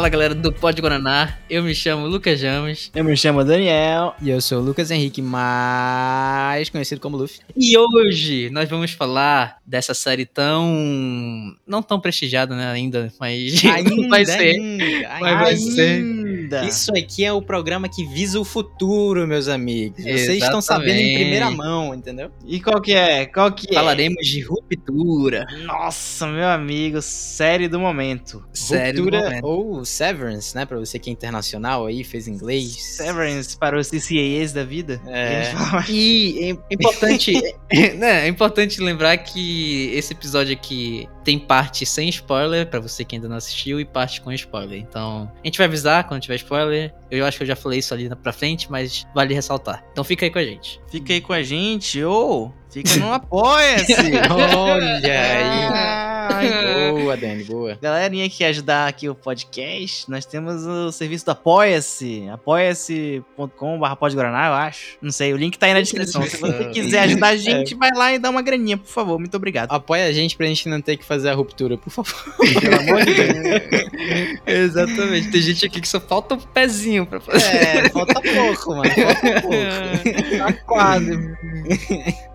Fala galera do Pod Guaraná, eu me chamo Lucas James. Eu me chamo Daniel. E eu sou o Lucas Henrique, mais conhecido como Luffy. E hoje nós vamos falar dessa série tão. não tão prestigiada né, ainda, mas. Ainda, vai ser. ainda, Mas vai ser. Ainda. Isso aqui é o programa que visa o futuro, meus amigos. Vocês estão Exatamente. sabendo em primeira mão, entendeu? E qual que é? Qual que é? Falaremos de ruptura. Nossa, meu amigo, série do momento. Série do Ruptura momento. ou Severance, né? Pra você que é internacional aí, fez inglês. Severance para os CCAs da vida. É. E é importante, né, é importante lembrar que esse episódio aqui tem parte sem spoiler, pra você que ainda não assistiu, e parte com spoiler. Então, a gente vai avisar quando tiver spoiler. Eu acho que eu já falei isso ali pra frente, mas vale ressaltar. Então fica aí com a gente. Fica aí com a gente, ou fica no Apoia-se. Olha aí. Ai, Boa, Dani, boa. Galerinha que quer ajudar aqui o podcast, nós temos o serviço do Apoia-se, apoia-se.com.br podguaraná, eu acho. Não sei, o link tá aí na descrição. Se você quiser ajudar a gente, vai lá e dá uma graninha, por favor. Muito obrigado. Apoia a gente pra gente não ter que fazer a ruptura, por favor. Pelo amor de Deus. Exatamente. Tem gente aqui que só falta um pezinho pra fazer. É, falta pouco, mano. Falta pouco. Tá quase.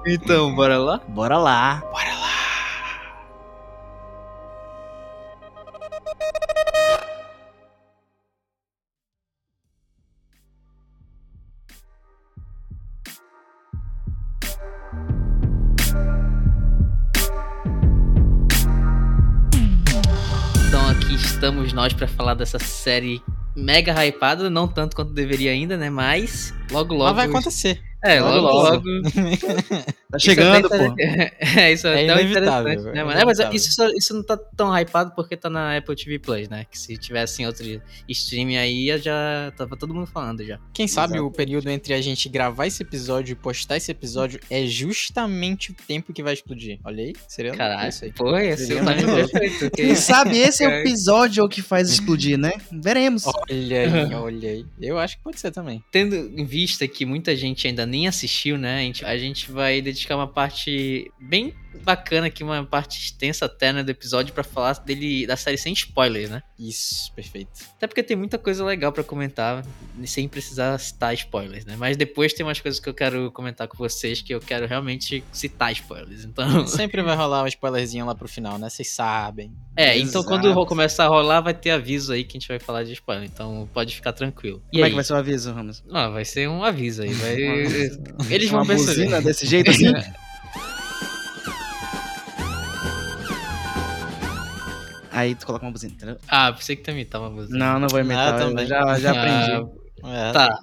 Então, bora lá? Bora lá. Então estamos nós pra falar dessa série mega hypada, não tanto quanto deveria ainda, né? Mas logo logo. Mas vai acontecer. É, logo Logo, logo. Tá chegando, isso é pô. É, isso é, É até inevitável, interessante, né, é mano? É, mas isso, isso não tá tão hypado porque tá na Apple TV Plus, né? Que se tivesse em outro streaming aí, já tava todo mundo falando já. Quem sabe Exato. o período entre a gente gravar esse episódio e postar esse episódio é justamente o tempo que vai explodir. Olha aí, seria Caralho, isso aí. pô, esse Seria é perfeito. Quem sabe esse é o episódio que faz explodir, né? Veremos. Olha aí, olha aí. Eu acho que pode ser também. Tendo em vista que muita gente ainda nem assistiu, né? A gente, a gente vai dedicar uma parte bem bacana aqui, uma parte extensa até né, do episódio pra falar dele da série sem spoilers, né? Isso, perfeito. Até porque tem muita coisa legal pra comentar, sem precisar citar spoilers, né? Mas depois tem umas coisas que eu quero comentar com vocês que eu quero realmente citar spoilers. Então, Sempre vai rolar um spoilerzinho lá pro final, né? Vocês sabem. é, então Exato. quando ro- começar a rolar vai ter aviso aí que a gente vai falar de spoiler, então pode ficar tranquilo. E Como é aí? que vai ser o aviso, Ramos? Não, vai ser um aviso aí, vai Eles vão Uma perceber. desse jeito assim? Aí tu coloca uma buzina, entendeu? Ah, pensei que também imitar uma música. Não, não vou imitar. Ah, eu também. já, já aprendi. É, Tá,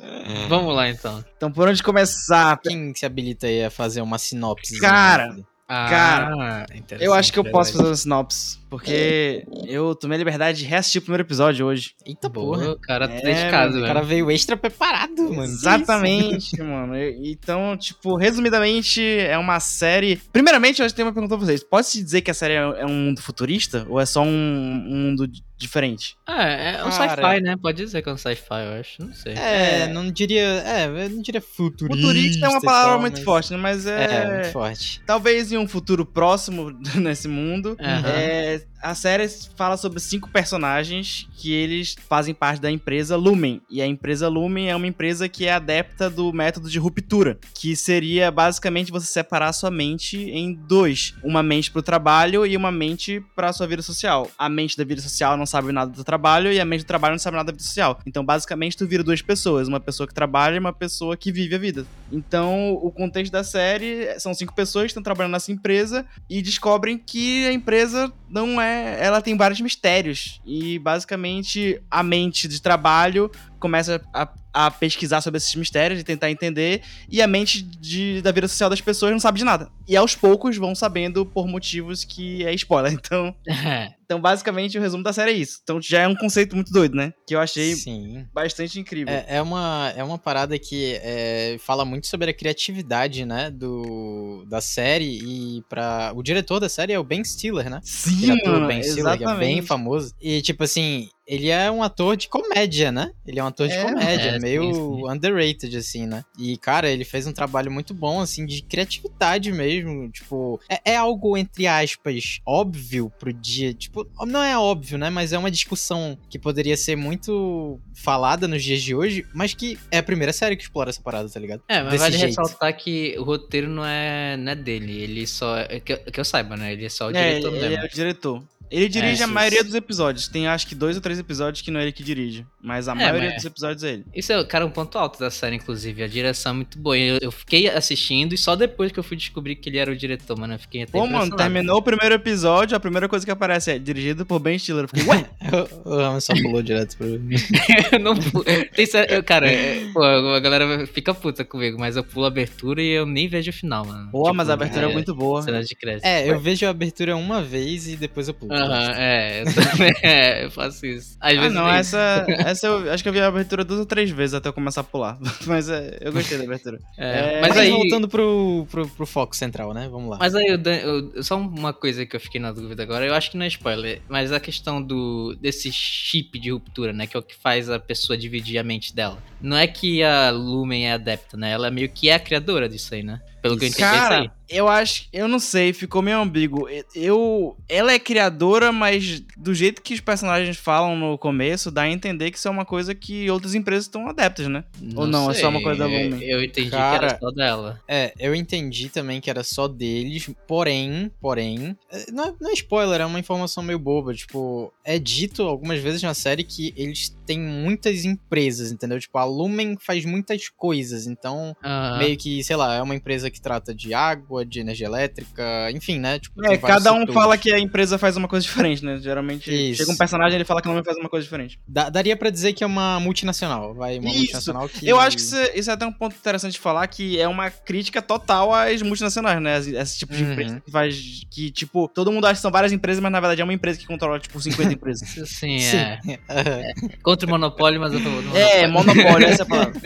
vamos lá então. Então, por onde começar? Quem se habilita aí a fazer uma sinopse? Cara, Ah, Cara, interessante, Eu acho que eu posso fazer uma sinopse, porque eu tomei a liberdade de reassistir o primeiro episódio hoje. Eita Boa, porra. o cara tá É, dedicado, O cara veio extra preparado, mano. Exatamente, mano. Então, tipo, resumidamente, é uma série. Primeiramente, eu tenho uma pergunta pra vocês. Pode-se dizer que a série é é um mundo futurista? Ou é só um, um mundo di- diferente? Ah, é um sci-fi, né? Pode dizer que é um sci-fi, eu acho. Não sei. isso? É, não diria. É, eu não diria futurista. Futurista é uma palavra tal, muito mas- forte, né? Mas É, é. muito forte. Talvez em um futuro próximo nesse mundo. Aham. É, just a série fala sobre cinco personagens que eles fazem parte da empresa Lumen. E a empresa Lumen é uma empresa que é adepta do método de ruptura, que seria basicamente você separar a sua mente em dois: uma mente pro trabalho e uma mente pra sua vida social. A mente da vida social não sabe nada do trabalho e a mente do trabalho não sabe nada da vida social. Então, basicamente, tu vira duas pessoas: uma pessoa que trabalha e uma pessoa que vive a vida. Então, o contexto da série são cinco pessoas que estão trabalhando nessa empresa e descobrem que a empresa não é. Ela tem vários mistérios. E basicamente a mente de trabalho começa a, a pesquisar sobre esses mistérios e tentar entender. E a mente de- da vida social das pessoas não sabe de nada. E aos poucos vão sabendo por motivos que é spoiler. Então, então basicamente, o resumo da série é isso. Então já é um conceito muito doido, né? Que eu achei Sim. bastante incrível. É, é uma, é uma parada que é, fala muito sobre a criatividade, né, do, da série e para o diretor da série é o Ben Stiller, né? Sim, mano, Ben Stiller, que é bem exatamente. famoso. E, tipo assim, ele é um ator de comédia, né? Ele é um ator de É, comédia, é, meio sim, sim. underrated, assim, né? E, cara, ele fez um trabalho muito bom, assim, de criatividade mesmo. Tipo, é, é algo, entre aspas, óbvio pro dia. Tipo, não é óbvio, né? Mas é uma discussão que poderia ser muito falada nos dias de hoje, mas que é a primeira série que explora essa parada, tá ligado? É, mas Desse vale jeito. ressaltar que o roteiro não é, não é dele. Ele só. é Que, eu- que eu saiba, né? Ele é só o É, diretor ele mesmo. é o diretor. Ele dirige É, a maioria dos episódios. Tem acho que dois ou três episódios que não é ele que dirige. Mas a É, maioria mas- dos episódios é ele. Isso é, cara, um ponto alto da série, inclusive. A direção é muito boa. Eu, eu fiquei assistindo e só depois que eu fui descobrir que ele era o diretor, mano. Eu fiquei até Pô, mano, terminou o primeiro episódio, a primeira coisa que aparece é dirigido por Ben Stiller. Eu fiquei, ué? O Ramos só pulou direto pro mim. eu não pulo. Eu, cara, é, pô, a galera fica puta comigo, mas eu pulo a abertura e eu nem vejo o final, mano. Pô, Tipo, mas a abertura é, muito boa. Cena de crédito. É, eu vejo a abertura uma vez e depois eu pulo. Aham, é, eu também é, eu faço isso. Às Ah, vezes não, essa, essa eu acho que eu vi a abertura duas ou três vezes até eu começar a pular. Mas é, eu gostei da abertura. é, é, mas Mas, aí. voltando pro, pro, pro foco central, né? Vamos lá. Mas aí, eu, eu- só uma coisa que eu fiquei na dúvida agora, eu acho que não é spoiler, mas a questão do desse chip de ruptura, né, que é o que faz a pessoa dividir a mente dela. Não é que a Lumen é adepta, né? Ela meio que é a criadora disso aí, né? Pelo que eu entendi. é isso aí. Cara, eu acho, eu não sei, ficou meio ambíguo. Eu, ela é criadora, mas do jeito que os personagens falam no começo, dá a entender que isso é uma coisa que outras empresas estão adeptas, né? Ou não, é só uma coisa da eu- Lumen? Eu entendi que Cara, era só dela. É, eu entendi também que era só deles, porém, porém, é, não é, não é spoiler, é uma informação meio boba, tipo, é dito algumas vezes na série que eles têm muitas empresas, entendeu? Tipo, a Lumen faz muitas coisas, então, Aham. meio que, sei lá, é uma empresa que trata de água, de energia elétrica, enfim, né? Tipo, É, tem cada um setores. fala que a empresa faz uma coisa diferente, né? Geralmente Isso. chega um personagem e ele fala que a Lumen faz uma coisa diferente. Dá- daria pra dizer que é uma multinacional, vai, uma Isso. multinacional que... Eu acho que isso, é- isso é até um ponto interessante de falar, que é uma crítica total às multinacionais, né? Esse tipo de Uhum. empresa que faz. Que, tipo, todo mundo acha que são várias empresas, mas na verdade é uma empresa que controla, tipo, 50 empresas. Sim, Sim. é. Contra o monopólio, mas eu tô. no é, monopólio, essa é a palavra.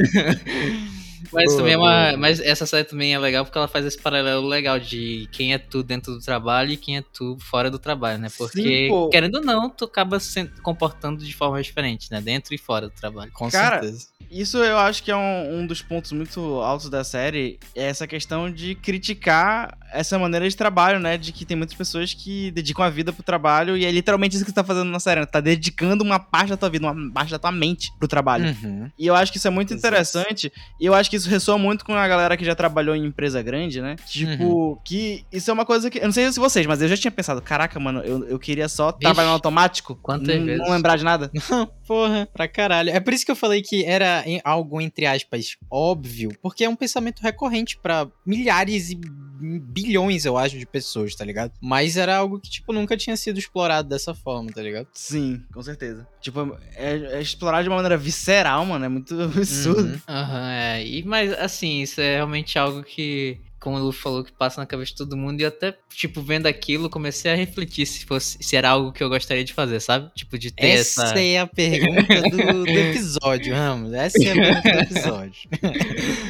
Mas Boa, também é uma. Mas essa série também é legal porque ela faz esse paralelo legal de quem é tu dentro do trabalho e quem é tu fora do trabalho, né? Porque, Sim, querendo ou não, tu acaba se comportando de forma diferente, né? Dentro e fora do trabalho. Com Cara, certeza. Isso eu acho que é um, um dos pontos muito altos da série, é essa questão de criticar essa maneira de trabalho, né? De que tem muitas pessoas que dedicam a vida pro trabalho e é literalmente isso que você tá fazendo na série, né? Tá dedicando uma parte da tua vida, uma parte da tua mente pro trabalho. Uhum. E eu acho que isso é muito Exato. interessante. E eu acho que isso ressoa muito com a galera que já trabalhou em empresa grande, né? Tipo, Uhum. que isso é uma coisa que. Eu não sei se vocês, mas eu já tinha pensado: caraca, mano, eu, eu queria só trabalhar no automático. quantas não, vezes? não lembrar de nada. Porra, pra caralho. É por isso que eu falei que era em- algo, entre aspas, óbvio, porque é um pensamento recorrente pra milhares e bilhões, eu acho, de pessoas, tá ligado? Mas era algo que, tipo, nunca tinha sido explorado dessa forma, tá ligado? Sim, com certeza. Tipo, é, é explorar de uma maneira visceral, mano. É muito absurdo. Uhum. Aham, é. E, mas, assim, isso é realmente algo que. Como o Lu falou, que passa na cabeça de todo mundo, e eu até, tipo, vendo aquilo, comecei a refletir se fosse se era algo que eu gostaria de fazer, sabe? Tipo, de ter Essa essa. é a pergunta do, do episódio, Ramos. Essa é a pergunta do episódio.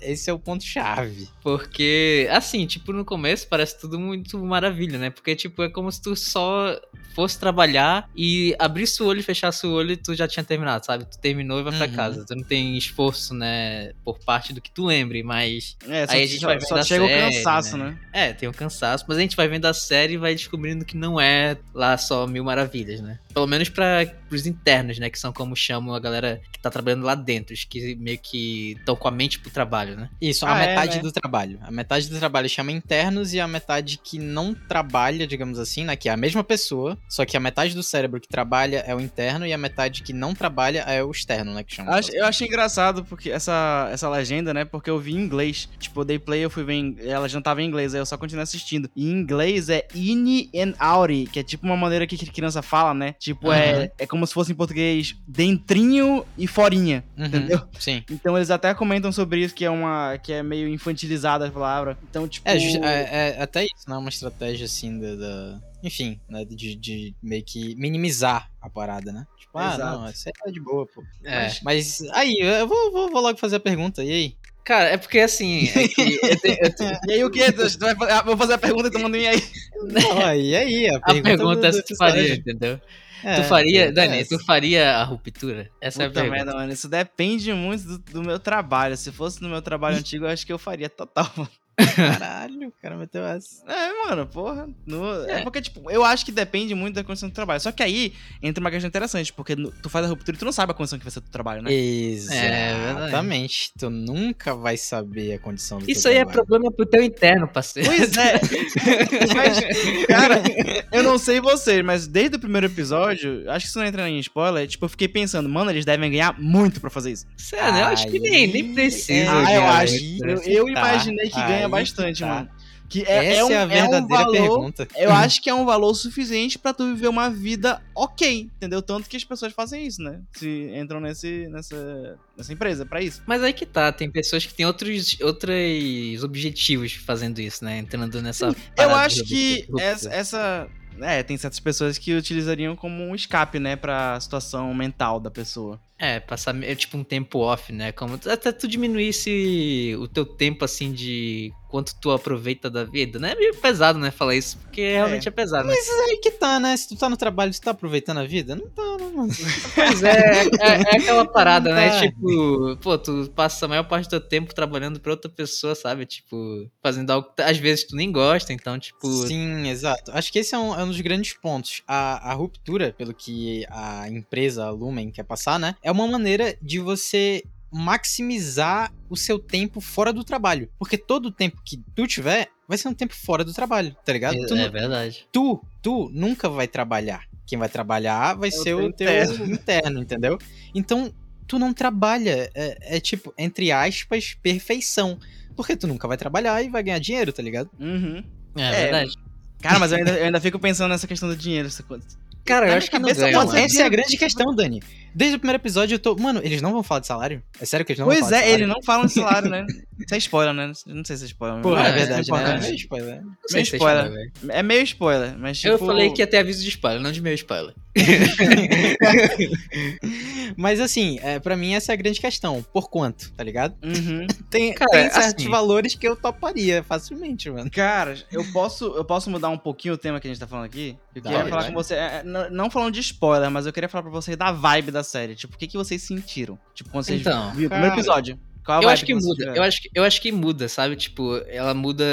Esse é o ponto-chave. Porque, assim, tipo, no começo parece tudo muito maravilha, né? Porque, tipo, é como se tu só fosse trabalhar e abrisse o olho e fechasse o olho e tu já tinha terminado, sabe? Tu terminou e vai pra Uhum. casa. Tu não tem esforço, né? Por parte do que tu lembre, mas. É, só, Aí a gente só- vai só chega o série, cansaço, né? né? É, tem um cansaço, mas a gente vai vendo a série e vai descobrindo que não é lá só mil maravilhas, né? Pelo menos para os internos, né? Que são como chamam a galera que tá trabalhando lá dentro, os que meio que estão com a mente pro trabalho, né? Isso, a Ah, é, metade né? do trabalho. A metade do trabalho chama internos e a metade que não trabalha, digamos assim, né? Que é a mesma pessoa, só que a metade do cérebro que trabalha é o interno e a metade que não trabalha é o externo, né? Que chama. Acho- eu achei engraçado porque essa, essa legenda, né? Porque eu vi em inglês. Tipo, dei play, eu fui ver. Em, ela já não tava em inglês, aí eu só continuei assistindo. E em inglês é in and out, que é tipo uma maneira que a criança fala, né? Tipo, é, é como se fosse em português dentrinho e forinha. Uhum, entendeu? Sim. Então eles até comentam sobre isso, que é uma. Que é meio infantilizada a palavra. Então, tipo. É, é, é até isso, né? Uma estratégia assim da. da- enfim, né? De, de meio que minimizar a parada, né? Tipo, ah, Exato. não, isso aí tá de boa, pô. É. Mas, mas aí, eu vou, vou, vou logo fazer a pergunta, e aí? Cara, é porque assim. É que eu te- eu te- E aí o que? Tu vai, ah, vou fazer a pergunta e tu manda um e aí. Não, e aí? A a pergunta, pergunta do- é se tu faria, entendeu? É, tu faria, é, Dani, é. tu faria a ruptura? Essa é a Puta pergunta. merda, mano. Isso depende muito do, do meu trabalho. Se fosse no meu trabalho antigo, eu acho que eu faria total. Caralho, o cara meteu essa. É, mano, porra. no- é. É. porque, tipo, eu acho que depende muito da condição do trabalho. Só que aí entra uma questão interessante, porque tu faz a ruptura e tu não sabe a condição que vai ser do trabalho, né? Exatamente. tu nunca vai saber a condição do Isso teu aí é trabalho. problema pro teu interno, parceiro. Pois é. mas, cara, eu não sei vocês, mas desde o primeiro episódio, acho que isso não entra em spoiler, tipo, eu fiquei pensando, mano, eles devem ganhar muito pra fazer isso. Sério, eu acho que nem, nem precisa. é, Ah, eu acho. Eu, eu imaginei que ganha bastante, tá. mano. Que é, Essa é um, é a é um verdadeira valor, pergunta. Eu acho que é um valor suficiente pra tu viver uma vida ok, entendeu? Tanto que as pessoas fazem isso, né? Se entram nesse, nessa, nessa empresa pra isso. Mas aí que tá, tem pessoas que têm outros, outros objetivos fazendo isso, né? Entrando nessa. Eu acho que essa, essa- É, tem certas pessoas que utilizariam como um escape, né? Pra situação mental da pessoa. É, passar é, tipo um tempo off, né? Como até tu diminuísse o teu tempo assim de quanto tu aproveita da vida, né? É meio pesado, né? Falar isso, porque realmente é, pesado, né? Mas aí que tá, né? Se tu tá no trabalho, tu tá aproveitando a vida? Não tá, né, mano? Pois é, é, é aquela parada, né? Tá. Tipo, pô, tu passa a maior parte do teu tempo trabalhando pra outra pessoa, sabe? Tipo, fazendo algo que às vezes tu nem gosta, então, tipo. Sim, exato. Acho que esse é um, é um dos grandes pontos. A, a ruptura, pelo que a empresa, a Lumen, quer passar, né? É uma maneira de você maximizar o seu tempo fora do trabalho. Porque todo o tempo que tu tiver vai ser um tempo fora do trabalho, tá ligado? É, tu, é verdade. tu, tu nunca vai trabalhar. Quem vai trabalhar vai É ser o teu interno. interno, entendeu? Então, tu não trabalha. É, é tipo, entre aspas, perfeição. Porque tu nunca vai trabalhar e vai ganhar dinheiro, tá ligado? Uhum. É, É, verdade. Cara, mas eu ainda, eu ainda fico pensando nessa questão do dinheiro. Essa coisa. Cara, eu acho que minha não ganha, ser Essa é a grande questão, Dani. Desde o primeiro episódio eu tô. Mano, eles não vão falar de salário? É sério que eles não vão Pois falar de é, salário? ele não fala de salário, né? Isso é spoiler, né? Não sei se é spoiler. Mas é É, verdade, é né? É spoiler. Não sei se é spoiler. spoiler. É meio spoiler, mas tipo... Eu falei que ia ter aviso de spoiler, não de meio spoiler. Mas assim, é, pra mim essa é a grande questão. Por quanto, tá ligado? Uhum. Tem, Cara, tem certos assim- valores que eu toparia facilmente, mano. Cara, eu posso, eu posso mudar um pouquinho o tema que a gente tá falando aqui? Eu queria falar vai. com você, é, não, não falando de spoiler, mas eu queria falar pra vocês da vibe da série. Tipo, o que, que vocês sentiram? Tipo, quando vocês Então, viram o primeiro episódio. Qual a Eu acho que vocês muda, tiveram? eu acho que, eu acho que muda, sabe? Tipo, ela muda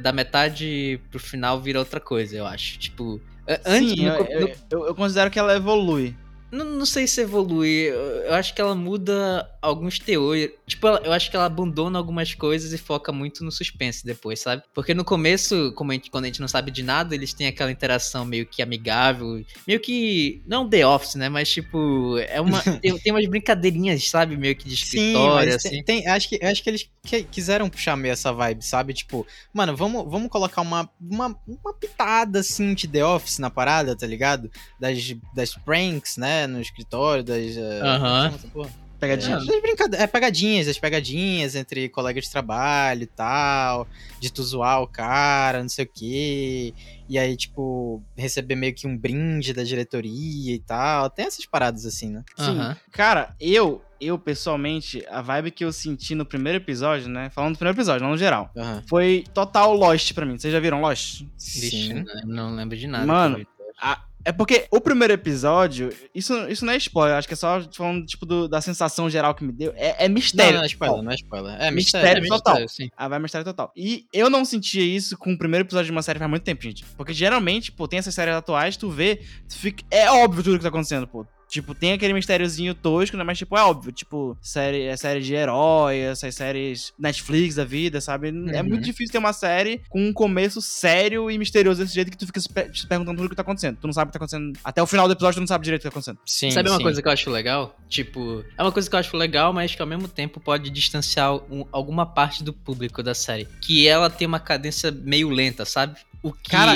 da metade pro final vira outra coisa, eu acho. Tipo, antes, Sim, no eu, co- eu, no- eu- eu considero que ela evolui. Não, não sei se evolui. Eu, acho que ela muda alguns teores. Tipo, eu acho que ela abandona algumas coisas e foca muito no suspense depois, sabe? Porque no começo, a gente- quando a gente não sabe de nada, eles têm aquela interação meio que amigável. Meio que. Não The Office, né? Mas, tipo, é uma. tem, tem umas brincadeirinhas, sabe? Meio que de escritório, mas assim. tem, tem- acho, que, acho que eles que- quiseram puxar meio essa vibe, sabe? Tipo, mano, vamos, vamos colocar uma, uma, uma pitada assim de The Office na parada, tá ligado? Das, das pranks, né? No escritório, das. eh, Aham. como chama essa porra? Pegadinha. É, brincade- é, pegadinhas, as pegadinhas entre colegas de trabalho e tal, de tu zoar o cara, não sei o quê. E aí, tipo, receber meio que um brinde da diretoria e tal. Tem essas paradas assim, né? Sim. Aham. Cara, eu, eu pessoalmente, a vibe que eu senti no primeiro episódio, né? Falando do primeiro episódio, não no geral. Aham. Foi total Lost pra mim. Vocês já viram Lost? Vixe, Sim. não, não lembro de nada. Mano. A- é porque o primeiro episódio, isso, isso não é spoiler, acho que é só falando, tipo, do- da sensação geral que me deu. É, é Não, mistério. não é spoiler, não é spoiler. É Mistério mistério. total. mistério, sim. Ah, vai mistério total. E eu não sentia isso com o primeiro episódio de uma série faz muito tempo, gente. Porque geralmente, pô, tem essas séries atuais, tu vê, tu fica... é óbvio tudo que tá acontecendo, pô. Tipo, tem aquele mistériozinho tosco, né? Mas, tipo, é óbvio. Tipo, série, é série de herói, essas séries Netflix da vida, sabe? É Uhum. muito difícil ter uma série com um começo sério e misterioso desse jeito que tu fica se pe- se perguntando tudo o que tá acontecendo. Tu não sabe o que tá acontecendo. Até o final do episódio, tu não sabe direito o que tá acontecendo. Sim, Sabe uma sim. coisa que eu acho legal? Tipo, é uma coisa que eu acho legal, mas que ao mesmo tempo pode distanciar um- alguma parte do público da série. Que ela tem uma cadência meio lenta, sabe? O que. Cara,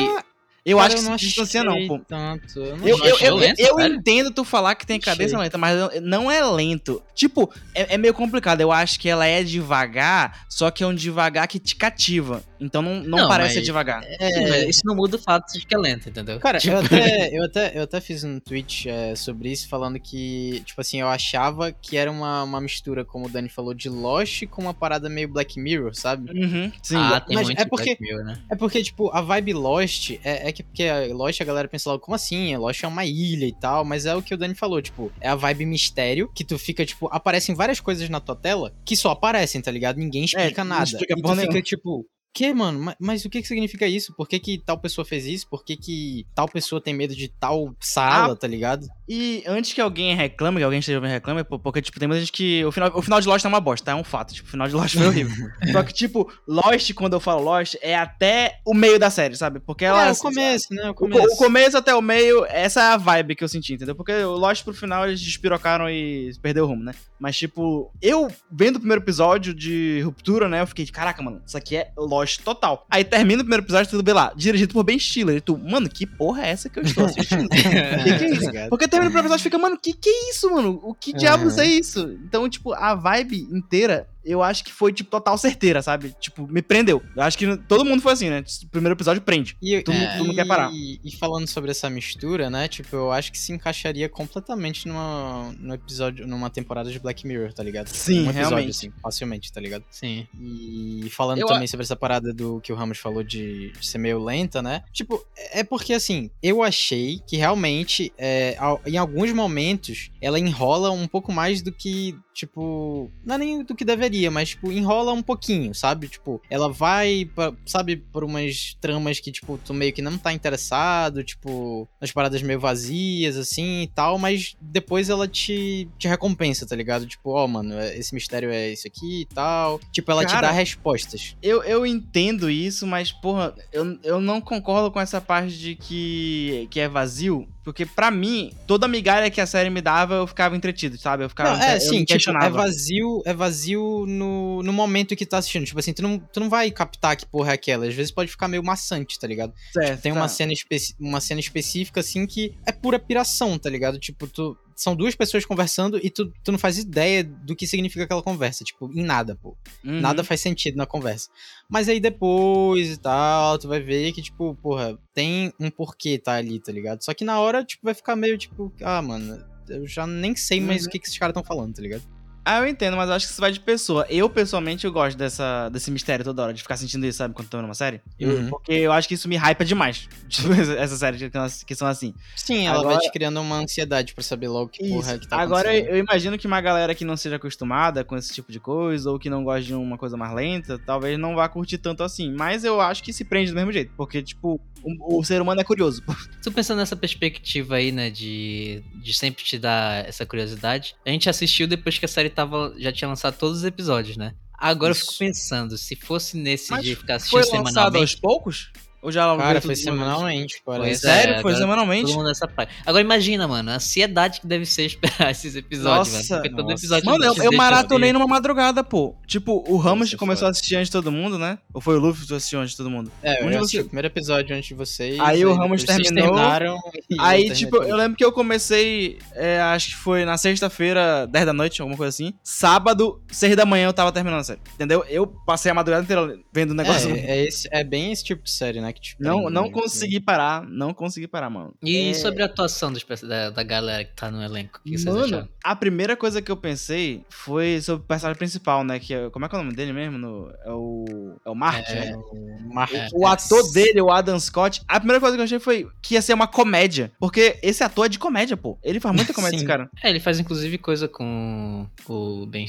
Eu Cara, acho que não se distancia, não, pô. Tanto. Eu não Eu, Não eu, eu, lento, eu entendo tu falar que tem cabeça lenta, mas eu- não é lento. Tipo, é, é meio complicado. Eu acho que ela é devagar, só que é um devagar que te cativa. Então não, não, Não, parece mas- ser devagar. Mas isso não muda o fato de que é lento, entendeu? Cara, Tipo, eu, até, eu, até, eu até fiz um tweet é, sobre isso, falando que, tipo assim, eu achava que era uma, uma mistura, como o Dani falou, de Lost com uma parada meio Black Mirror, sabe? Uhum, sim. ah, tem mas muito é porque- Black Mirror, né? É porque, tipo, a vibe Lost é, é que porque a Lost a galera pensa logo, como assim? A Lost é uma ilha e tal, mas é o que o Dani falou, tipo, é a vibe mistério, que tu fica, tipo, aparecem várias coisas na tua tela que só aparecem, tá ligado? Ninguém explica É, nada. explica e tu fica, tipo, que, mano? Ma- Mas, o que que significa isso? Por que que tal pessoa fez isso? Por que que tal pessoa tem medo de tal sala, tá ligado? E antes que alguém reclame, que alguém esteja ouvindo reclame, porque, tipo, tem muita gente que. O final, o final de Lost é uma bosta, tá? É um fato. Tipo, o final de Lost foi horrível. Só que, tipo, Lost, quando eu falo Lost, é até o meio da série, sabe? Porque ela. é, o começo, né? O O, co- começo. o começo até o meio, essa é a vibe que eu senti, entendeu? Porque o Lost pro final eles despirocaram e perdeu o rumo, né? Mas, tipo, eu vendo o primeiro episódio de Ruptura, né? Eu fiquei, caraca, mano, isso aqui é Lost total. Aí termina o primeiro episódio, tudo bem lá, dirigido por Ben Stiller. E tu, mano, que porra é essa que eu estou assistindo? que que é isso? Porque termina o primeiro episódio e fica, mano, que que é isso, mano? O que diabos é isso? Então, tipo, a vibe inteira, eu acho que foi, tipo, total certeira, sabe? Tipo, me prendeu. Eu acho que todo mundo foi assim, né? O primeiro episódio prende. E, Tu- e- tu não quer parar. E, e falando sobre essa mistura, né? Tipo, eu acho que se encaixaria completamente numa, num episódio, numa temporada de Black Mirror, tá ligado? Sim, um episódio, realmente. assim, facilmente, tá ligado? Sim. E falando Eu também sobre essa parada do que o Ramos falou de, de ser meio lenta, né? Tipo, é porque assim, eu achei que realmente, é, em alguns momentos, ela enrola um pouco mais do que, tipo, não é nem do que deveria, mas, tipo, enrola um pouquinho, sabe? Tipo, ela vai, pra- sabe, por umas tramas que, tipo, tu meio que não tá interessado, tipo, nas paradas meio vazias, assim e tal, mas depois ela te, te recompensa, tá ligado? Tipo, ó, mano, é- esse mistério é isso aqui e tal. Tipo, ela te Cara, dá respostas. Eu, eu entendo isso, mas, porra, eu, eu não concordo com essa parte de que, que é vazio. Porque, pra mim, toda migalha que a série me dava, eu ficava entretido, sabe? Eu ficava. Não, é, eu sim, me tipo, é vazio, é vazio no, no momento que tá assistindo. Tipo assim, tu não, tu não vai captar que porra é aquela. Às vezes pode ficar meio maçante, tá ligado? Certo, Tem tá. uma, cena especi- uma cena específica, assim, que é pura piração, tá ligado? Tipo, tu. São duas pessoas conversando e tu, tu não faz ideia do que significa aquela conversa. Tipo, em nada, pô. Uhum. Nada faz sentido na conversa. Mas aí depois e tal, tu vai ver que, tipo, porra, tem um porquê tá ali, tá ligado? Só que na hora, tipo, vai ficar meio tipo, ah, mano, eu já nem sei mais Uhum. o que, que esses caras estão falando, tá ligado? Ah, eu entendo, mas eu acho que isso vai de pessoa. Eu, pessoalmente, eu gosto dessa, desse mistério toda hora, de ficar sentindo isso, sabe, quando tô vendo uma série. Uhum. Porque eu acho que isso me hypa demais. Tipo, essa série que, que são assim. Sim, ela Agora- vai te criando uma ansiedade pra saber logo que porra é que tá Agora, eu imagino que uma galera que não seja acostumada com esse tipo de coisa, ou que não gosta de uma coisa mais lenta, talvez não vá curtir tanto assim. Mas eu acho que se prende do mesmo jeito, porque, tipo, o, o ser humano é curioso. Tô pensando nessa perspectiva aí, né, de, de sempre te dar essa curiosidade. A gente assistiu depois que a série tava, já tinha lançado todos os episódios, né? Agora eu Isso. fico pensando, se fosse nesse Mas de ficar assistindo Foi lançado aos semanalmente. poucos? Ou já Cara, veio foi semanalmente, Pois parece. é, Sério? foi agora semanalmente? Todo mundo nessa praia. Agora imagina, mano, a ansiedade que deve ser esperar esses episódios, Nossa, mano. Porque todo nossa. episódio Mano, eu, eu maratonei numa madrugada, pô. Tipo, o Ramos começou a assistir antes de todo mundo, né? Ou foi o Luffy que assistiu antes de todo mundo? É, eu você- o primeiro episódio antes de vocês. Aí o Ramos terminou. terminaram, eu Aí, tipo, eu lembro que eu comecei, é, acho que foi na sexta-feira, 10 da noite, alguma coisa assim. Sábado, 6 da manhã, eu tava terminando a série. Entendeu? Eu passei a madrugada inteira vendo o negócio. É, é, esse- é bem esse tipo de série, né? Não, não mesmo, consegui parar, não consegui parar, mano. E É, sobre a atuação dos da, da galera que tá no elenco, o que vocês Mano, acharam? a primeira coisa que eu pensei foi sobre o personagem principal, né? Que é, como é que é o nome dele mesmo? No- é o. É o Mark, É, né? o Mark- É. O ator dele, o Adam Scott, a primeira coisa que eu achei foi que ia ser uma comédia. Porque esse ator é de comédia, pô. Ele faz muita comédia, Sim. esse cara. É, ele faz inclusive coisa com o Ben,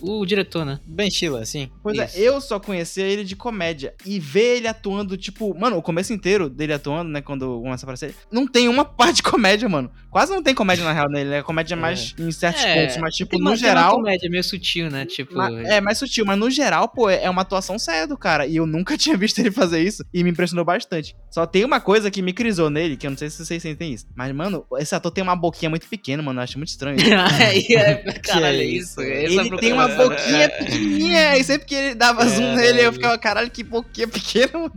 o diretor, né? Ben Stiller, assim. Pois Isso. é, eu só conhecia ele de comédia. E ver ele atuando, tipo, mano, o começo inteiro dele atuando, né? Quando começa a aparecer. Não tem uma parte de comédia, mano. Quase não tem comédia na real nele. É comédia É. mais em certos É, pontos. Mas, tipo, Tem no geral. comédia meio sutil, né? Tipo, Ma- É, mais sutil, mas no geral, pô, é uma atuação séria do cara. E eu nunca tinha visto ele fazer isso e me impressionou bastante. Só tem uma coisa que me crisou nele, que eu não sei se vocês sentem isso. Mas, mano, esse ator tem uma boquinha muito pequena, mano. Eu acho muito estranho é, caralho, é isso. ele tem uma boquinha pequenininha. E sempre que ele dava zoom Caralho. nele, eu ficava, caralho, que boquinha pequena, mano.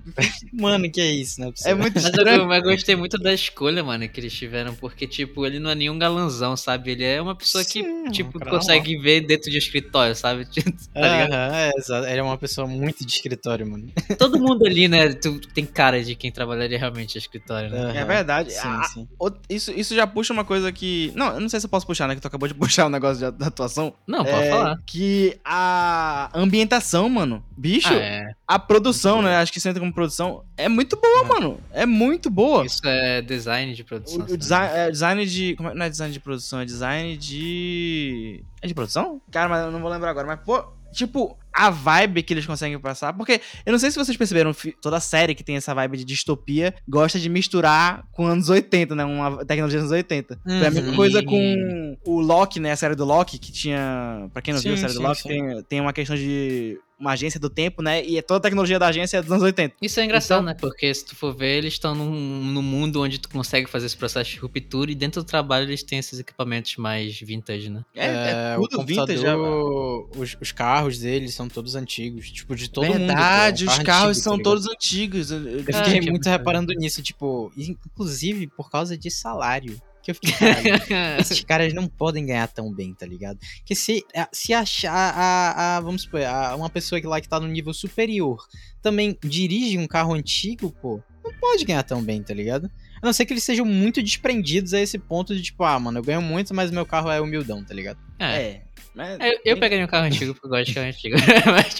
Mano, que é isso, né? É muito Mas estranho. eu, mas eu gostei muito da escolha, mano, que eles tiveram, porque, tipo, ele não é nenhum galanzão, sabe? Ele é uma pessoa que, Sim, tipo, um cara consegue ver dentro de um escritório, sabe? tá ligado? É, exato. Ele é uma pessoa muito de escritório, mano. Todo mundo ali, né, tu, tem cara de quem trabalharia realmente no escritório, né? É verdade. Sim, Ah, sim. Isso, isso já puxa uma coisa que. Não, eu não sei se eu posso puxar, né? Que tu acabou de puxar o negócio de- da atuação. Não, pode É, falar. Que a ambientação, mano. Bicho, Ah, é. A produção, né? Acho que isso entra como produção. É muito boa, mano. É muito boa. Isso é design de produção. O, o design, é design de. Como é, não é design de produção, é design de. É de produção? Cara, mas eu não vou lembrar agora. Mas, pô, tipo, a vibe que eles conseguem passar. Porque eu não sei se vocês perceberam, toda série que tem essa vibe de distopia gosta de misturar com anos 80, né? Uma tecnologia dos anos 80. Foi a mesma Uhum. coisa com o Loki, né? A série do Loki, que tinha. Pra quem não viu a Sim, série do sim, Loki, sim. tem, tem uma questão de. Uma agência do tempo, né? E toda a tecnologia da agência é dos anos 80. Isso é engraçado, Então- né? Porque se tu for ver, eles estão num, num mundo onde tu consegue fazer esse processo de ruptura e dentro do trabalho eles têm esses equipamentos mais vintage, né? É, é o tudo vintage já. os, os carros deles são todos antigos. Tipo, de todo mundo. Verdade, é um os carro carros antigo, são tá todos antigos. Eu- eu- Eu fiquei Ah, muito reparando nisso, tipo, inclusive por causa de salário. Que eu fiquei, caralho, esses caras não podem ganhar tão bem, tá ligado? Que se, se achar a, a- vamos supor, a- uma pessoa que lá que tá no nível superior também dirige um carro antigo, pô, não pode ganhar tão bem, tá ligado? A não ser que eles sejam muito desprendidos a esse ponto de tipo, ah, mano, eu ganho muito, mas meu carro é humildão, tá ligado? É. É. mas- Eu, eu pegaria um carro antigo porque eu gosto de carro antigo. Mas,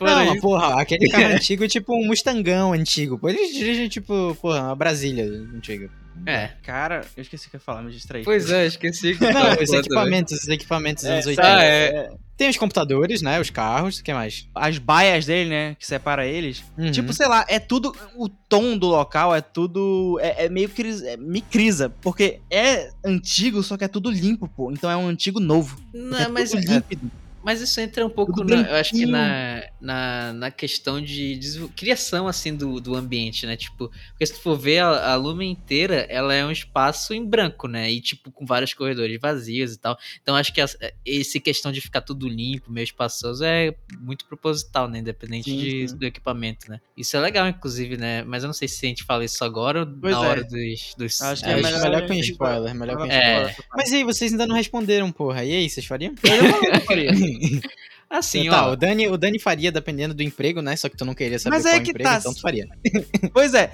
Não, isso- porra, aquele carro antigo, tipo um Mustangão antigo, pô, eles dirigem, tipo, porra, uma Brasília antiga. É. Cara, eu esqueci o que eu ia falar, me distraí. Pois é, esqueci. que Não, os equipamentos, os equipamentos dos É, anos sabe, 80. Ah, é. é, Tem os computadores, né? Os carros, o que mais? As baias dele, né? Que separa eles. Uhum. Tipo, sei lá, é tudo. O tom do local é tudo. É, é meio que. É, me crisa. Porque é antigo, só que é tudo limpo, pô. Então é um antigo novo. Não, é mas, tudo límpido. mas isso entra um pouco, na, eu acho que na, na, na questão de criação, assim, do, do ambiente, né? Tipo, porque se tu for ver, a, a Lumen inteira, ela é um espaço em branco, né? E, tipo, com vários corredores vazios e tal. Então, acho que as- esse questão de ficar tudo limpo, meio espaçoso, é muito proposital, né? Independente Sim, de- sim. do equipamento, né? Isso é legal, inclusive, né? Mas eu não sei se a gente fala isso agora ou Pois na é. hora dos... dos Acho que É, é, melhor, melhor com spoiler, melhor com É. spoiler. Mas e aí, vocês ainda não responderam, porra. E aí, vocês fariam? Eu eu faria. Assim, tá, ó... o Dani, o Dani faria dependendo do emprego, né? Só que tu não queria saber Mas qual é que emprego, tá. então tu faria. Pois é,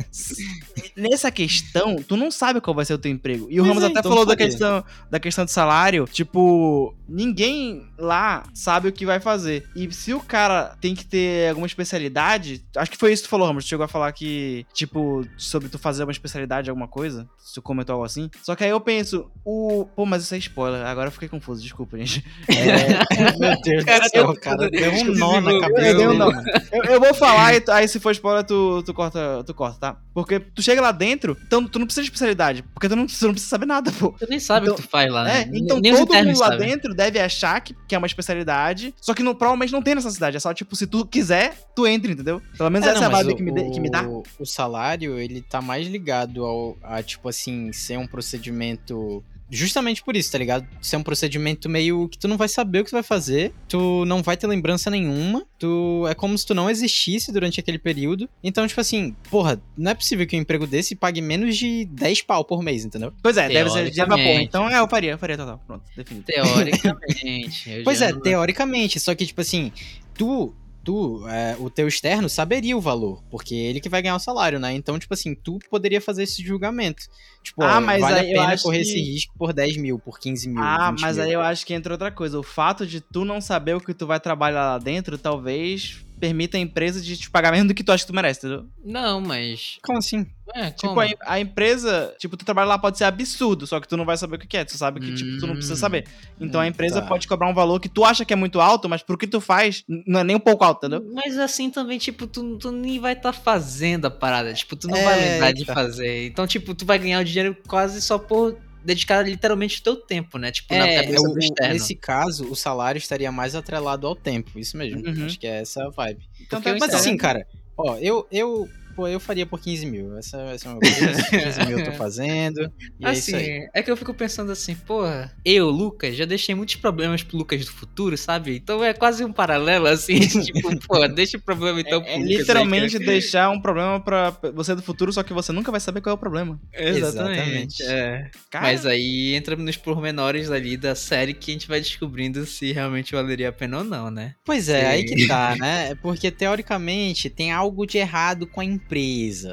nessa questão, tu não sabe qual vai ser o teu emprego. E o Ramos é, até então falou da questão, da questão de salário. Tipo, ninguém lá sabe o que vai fazer. E se o cara tem que ter alguma especialidade, acho que foi isso que tu falou, Ramos. Tu chegou a falar que, tipo, sobre tu fazer uma especialidade, alguma coisa. Se tu comentou algo assim. Só que aí eu penso, o. Pô, mas isso é spoiler. Agora eu fiquei confuso, desculpa, gente. É, Meu Deus do céu, eu- cara. Deu um eu nó na cabeça eu um nó. mano. Eu, eu vou falar, e aí se for spoiler, tu, tu, corta, tu corta, tá? Porque tu chega lá dentro, então tu não precisa de especialidade, porque tu não, tu não precisa saber nada, pô. Tu nem sabe o Então- que tu faz lá, né? É, então Nem todo mundo lá sabem. dentro deve achar que, que é uma especialidade, só que não, provavelmente não tem necessidade. É só, tipo, se tu quiser, tu entra, entendeu? Pelo menos É, essa não, é a vibe o, que me, dê- que me dá. o- o salário, ele tá mais ligado ao, a, tipo assim, ser um procedimento. Justamente por isso, tá ligado? Ser um procedimento meio que tu não vai saber o que tu vai fazer, tu não vai ter lembrança nenhuma, tu é como se tu não existisse durante aquele período. Então, tipo assim, porra, não é possível que um emprego desse pague menos de 10 pau por mês, entendeu? Pois é, deve ser pra porra. Então é, eu faria, eu faria total. Pronto, definido. Teoricamente. Pois é, não- teoricamente, só que, tipo assim, tu. Tu, é, o teu externo saberia o valor, porque ele que vai ganhar o salário, né? Então, tipo assim, tu poderia fazer esse julgamento. Tipo, Ah, mas vale aí a pena correr que- esse risco por 10 mil, por 15 mil. Ah, 20 mas mil. aí eu acho que entra outra coisa. O fato de tu não saber o que tu vai trabalhar lá dentro, talvez permita a empresa de te pagar menos do que tu acha que tu merece, entendeu? Não, mas. Como assim? É, Tipo, como? a, a empresa, tipo, tu trabalho lá pode ser absurdo, só que tu não vai saber o que é. Tu sabe que, tipo, tu não precisa Hum. saber. Então a Hum, empresa tá. pode cobrar um valor que tu acha que é muito alto, mas pro que tu faz, não é nem um pouco alto, entendeu? Mas assim também, tipo, tu, tu nem vai estar fazendo a parada. Tipo, tu não É, vai lembrar de tá. fazer. Então, tipo, tu vai ganhar o dinheiro quase só por dedicar literalmente o teu tempo, né? Tipo, na É, cabeça o- do externo. nesse caso, o salário estaria mais atrelado ao tempo, isso mesmo. Uhum. Acho que é essa a vibe. Então Porque tá Mas assim, cara, ó, eu, eu, pô, eu faria por 15 mil. Essa, essa é uma coisa. 15 mil eu tô fazendo. E é assim, aí. é que eu fico pensando assim, porra, eu, Lucas, já deixei muitos problemas pro Lucas do futuro, sabe? Então é quase um paralelo, assim, tipo, pô, deixa o problema então pro É Lucas. aí, literalmente que- deixar um problema pra você do futuro, só que você nunca vai saber qual é o problema. Exatamente. Exatamente. É. Cara, Mas aí entra nos pormenores ali da série que a gente vai descobrindo se realmente valeria a pena ou não, né? Pois é, Sim. aí que tá, né? É Porque teoricamente tem algo de errado com a empresa,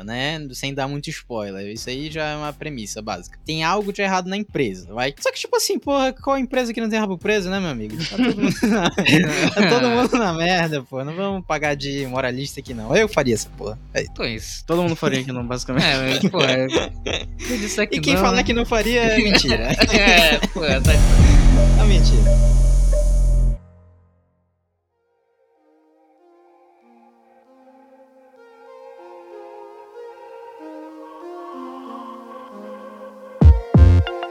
né? Sem dar muito spoiler. Isso aí já é uma premissa básica. Tem algo de errado na empresa, vai? Só que, tipo assim, porra, qual empresa que não tem rabo preso, né, meu amigo? Tá todo mundo na, tá todo mundo na merda, pô. Não vamos pagar de moralista aqui, não. Eu faria essa porra. É. Então é isso. Todo mundo faria aqui, não, basicamente. É, mas, pô, é... eu disse aqui E quem não, fala né? que não faria é mentira. É, pô, tá... é mentira.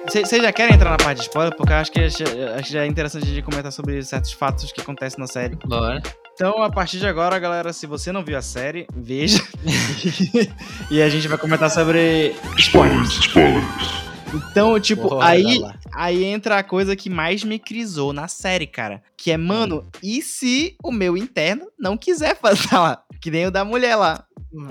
Vocês já querem entrar na parte de spoiler? Porque eu acho que, já- acho que já é interessante de comentar sobre certos fatos que acontecem na série. Bora. Então, a partir de agora, galera, se você não viu a série, veja. e a gente vai comentar sobre spoilers. Então, tipo, Bora aí, lá. aí entra a coisa que mais me crisou na série, cara. Que é, mano, e se o meu interno não quiser fazer lá? Que nem o da mulher lá.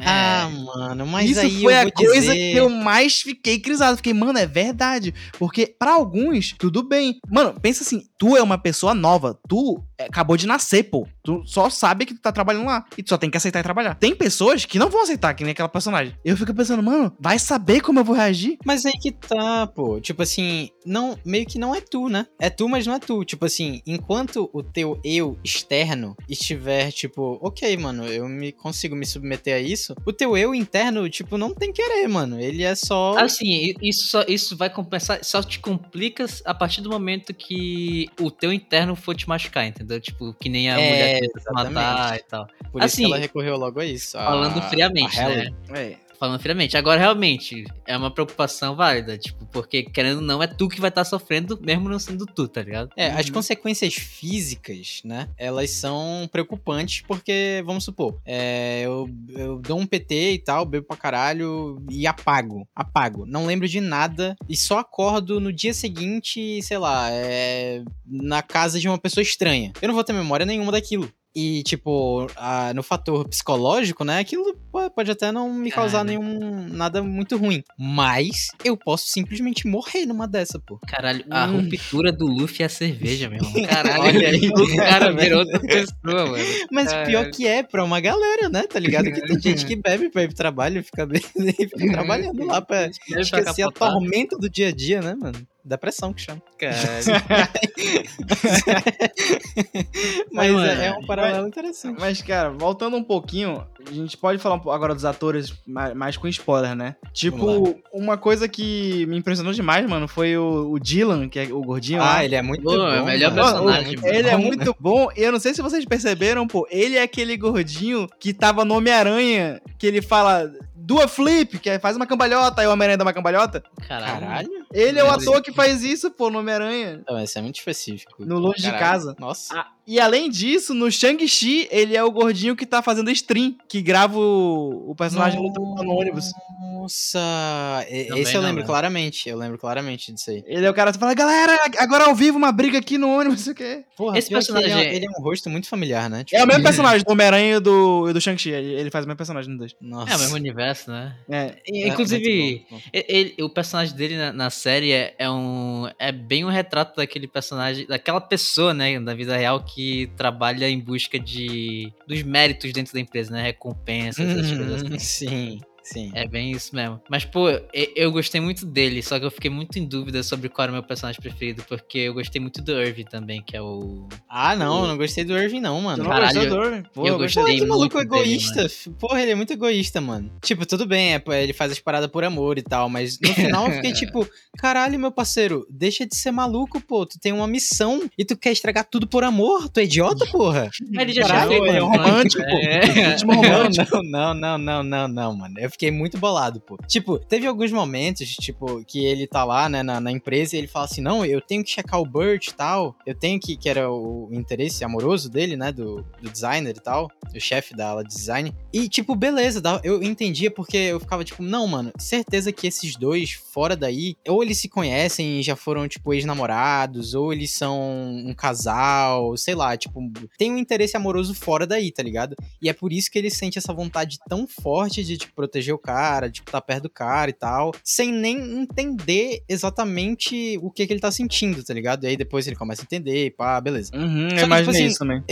Ah, mano, mas Isso aí foi a coisa dizer... que eu mais fiquei crisado. Fiquei, mano, é verdade. Porque pra alguns, tudo bem. Mano, pensa assim, tu é uma pessoa nova. Tu é, acabou de nascer, pô. Tu só sabe que tu tá trabalhando lá. E tu só tem que aceitar e trabalhar. Tem pessoas que não vão aceitar, que nem aquela personagem. Eu fico pensando, mano, vai saber como eu vou reagir? Mas aí que tá, pô. Tipo assim, não, meio que não é tu, né? É tu, mas não é tu. Tipo assim, enquanto o teu eu externo estiver, tipo, ok, mano, eu me consigo me submeter a isso, o teu eu interno, tipo, não tem querer, mano. Ele é só. Assim, isso, só, isso vai compensar, só te complica a partir do momento que o teu interno for te machucar, entendeu? Tipo, que nem a É, mulher tenta matar e tal. Por isso que assim, ela recorreu logo a isso. a- Falando friamente, a né? É. Falando friamente. Agora, realmente, é uma preocupação válida, tipo, porque querendo ou não, é tu que vai estar sofrendo, mesmo não sendo tu, tá ligado? É, as Uhum. consequências físicas, né? Elas são preocupantes porque, vamos supor, é, eu, eu dou um PT e tal, bebo pra caralho e apago. Apago. Não lembro de nada e só acordo no dia seguinte, sei lá, é, na casa de uma pessoa estranha. Eu não vou ter memória nenhuma daquilo. E, tipo, a- no fator psicológico, né? Aquilo po- pode até não me causar Cara. nenhum. nada muito ruim. Mas eu posso simplesmente morrer numa dessa, pô. Caralho, a Hum. ruptura do Luffy é a cerveja, meu irmão. Caralho, Olha aí. o cara virou outra pessoa, mano. Mas Caralho. pior que é pra uma galera, né? Tá ligado? Que tem gente que bebe pra ir pro trabalho e fica, fica trabalhando lá pra esquecer a tormenta do dia a dia, né, mano? Depressão que chama. Mas mano, é, é um paralelo interessante. Mas, cara, voltando um pouquinho, a gente pode falar agora dos atores mais, mais com spoiler, né? Tipo, uma coisa que me impressionou demais, mano, foi o, o Dylan, que é o gordinho lá. Ah, ele é muito Pô, bom. é o melhor mano. personagem, Muito mano. Ele é bom, muito bom, e eu não sei se vocês perceberam, pô, ele é aquele gordinho que tava no Homem-Aranha, que ele fala, do a flip, que é, faz uma cambalhota, aí o Homem-Aranha dá uma cambalhota. Caralho. Ele é o ator que faz isso, pô, no Homem-Aranha. Não, esse é muito específico. No Longe de Caralho. Casa. Nossa. Ah, e além disso, no Shang-Chi, ele é o gordinho que tá fazendo stream, que grava o, o personagem lutando no ônibus. Nossa. E- Também Esse eu não lembro lembro. claramente. Eu lembro claramente disso aí. Ele é o cara que fala, galera, agora ao vivo uma briga aqui no ônibus, não sei o quê. Porra, Esse que personagem Ele é, é- ele é um rosto muito familiar, né? É o mesmo personagem do Homem-Aranha e do, do Shang-Chi, ele, ele faz o mesmo personagem nos dois. Nossa. É o mesmo universo, né? É, E, Inclusive, É, muito bom. e- ele- o personagem dele na, na série é, é um. É bem um retrato daquele personagem, daquela pessoa, né, da vida real que trabalha em busca de. dos méritos dentro da empresa, né? Recompensa, essas coisas assim. Hum, Sim, sim. É bem isso mesmo. Mas, pô, eu gostei muito dele, só que eu fiquei muito em dúvida sobre qual era o meu personagem preferido, porque eu gostei muito do Irving também, que é o. Ah, não, eu não gostei do Irving, não, tu mano. não Caralho, gostou do Irving? Pô, eu gostei. gostei. que maluco muito dele, egoísta. f- Porra, ele é muito egoísta, mano. Tipo, tudo bem, é, pô, ele faz as paradas por amor e tal, mas no final eu fiquei tipo, caralho, meu parceiro, deixa de ser maluco, pô. Tu tem uma missão e tu quer estragar tudo por amor? Tu é idiota, porra? Ele já Caralho, feito ele é romântico, pô. É. Romântico. Não, não, não, não, não, não, mano. Eu fiquei muito bolado, pô. Tipo, teve alguns momentos, tipo, que ele tá lá, né, na, na empresa e ele fala assim: não, eu tenho que checar o Burt e tal. Eu tenho que, que era o interesse amoroso dele, né, do, do designer e tal, o chefe da ala de design. E, tipo, beleza, eu entendia porque eu ficava tipo, não, mano, certeza que esses dois fora daí, ou eles se conhecem e já foram, tipo, ex-namorados, ou eles são um casal, sei lá, tipo, tem um interesse amoroso fora daí, tá ligado? E é por isso que ele sente essa vontade tão forte de te proteger proteger o cara, tipo, tá perto do cara e tal, sem nem entender exatamente o que, que ele tá sentindo, tá ligado? E aí depois ele começa a entender, pá, beleza. Uhum, que, eu imaginei tipo assim, isso também.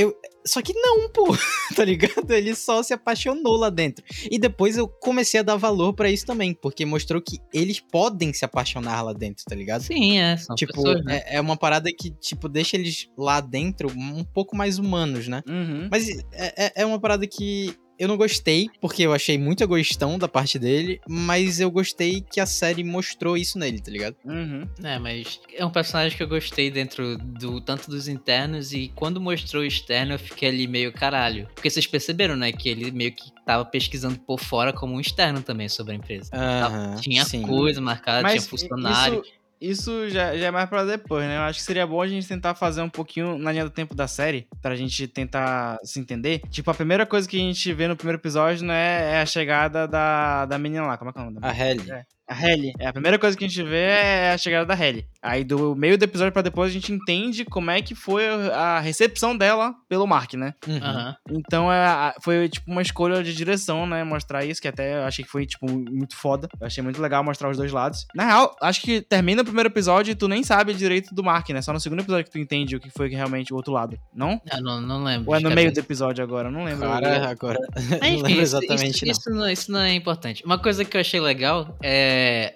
Só que não, pô, tá ligado? Ele só se apaixonou lá dentro. E depois eu comecei a dar valor pra isso também, porque mostrou que eles podem se apaixonar lá dentro, tá ligado? Sim, é. São Tipo, pessoas, né? é, é uma parada que, tipo, deixa eles lá dentro um pouco mais humanos, né? Uhum. Mas é, é- é uma parada que eu não gostei, porque eu achei muito egoístão da parte dele, mas eu gostei que a série mostrou isso nele, tá ligado? Uhum. É, mas é um personagem que eu gostei dentro do tanto dos internos e quando mostrou o externo eu fiquei ali meio caralho. Porque vocês perceberam, né, que ele meio que tava pesquisando por fora como um externo também sobre a empresa. Aham, tinha sim. coisa marcada, tinha funcionário. Isso, isso já, já é mais pra depois, né? Eu acho que seria bom a gente tentar fazer um pouquinho na linha do tempo da série, pra gente tentar se entender. Tipo, a primeira coisa que a gente vê no primeiro episódio, né, é a chegada da, da menina lá. Como é que é o nome? A? Helly. É. A Helly. É, a primeira coisa que a gente vê é a chegada da Helly. Aí do meio do episódio pra depois a gente entende como é que foi a recepção dela pelo Mark, né? Uhum. Aham. Então é, foi tipo uma escolha de direção, né? Mostrar isso, que até eu achei que foi, tipo, muito foda. Eu achei muito legal mostrar os dois lados. Na real, acho que termina o primeiro episódio e tu nem sabe direito do Mark, né? Só no segundo episódio que tu entende o que foi realmente o outro lado. Não? Eu não, não lembro. Ou é no meio do episódio agora? Não lembro. Cara, agora. Mas, não lembro isso- exatamente, isso, não. Isso não. Isso não é importante. Uma coisa que eu achei legal é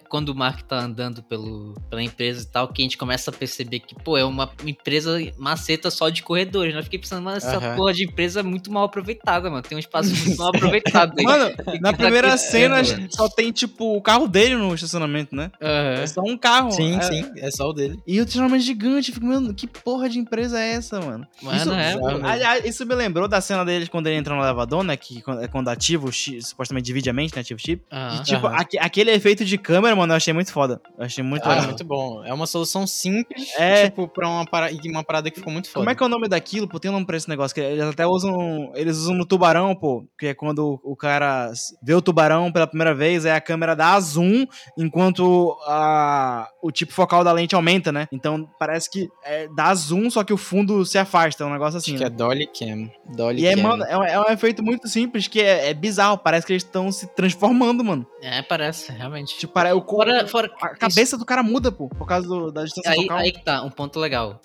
quando o Mark tá andando pelo, pela empresa e tal, que a gente começa a perceber que, pô, é uma empresa maceta só de corredores. né? Eu fiquei pensando, mano, essa Aham. porra de empresa é muito mal aproveitada, mano. Tem um espaço muito mal aproveitado aí. Mano, na tá primeira crescendo, cena velho. só tem, tipo, o carro dele no estacionamento, né? Aham. É só um carro. Sim, É- sim, é só o dele. E o estacionamento gigante. Eu Fico, mano, que porra de empresa é essa, mano? Mano, isso, é, mano. Aliás, isso me lembrou da cena deles quando ele entra no elevador, né? Que quando- é quando ativa o chip, supostamente divide a mente, né? Ativa o chip. Aham. E, tipo, aque- aquele efeito de câmera, mano, eu achei muito foda. Eu achei muito Ah, é legal. muito bom. É uma solução simples, É. tipo, pra uma, para... uma parada que ficou muito foda. Como é que é o nome daquilo? Pô, tem um nome pra esse negócio. Que eles até usam. Eles usam no tubarão, pô. Que é quando o cara vê o tubarão pela primeira vez, aí a câmera dá zoom enquanto a, o tipo focal da lente aumenta, né? Então parece que é, dá zoom, só que o fundo se afasta. É um negócio assim. Acho que né? é Dolly Cam. Dolly E é, Cam. mano, é, um- é um efeito muito simples que é, é bizarro. Parece que eles estão se transformando, mano. É, parece, realmente. Tipo, para, o, co- Fora, fora, a cabeça do cara muda, pô, por causa do- da distância aí, focal. aí que tá, um ponto legal.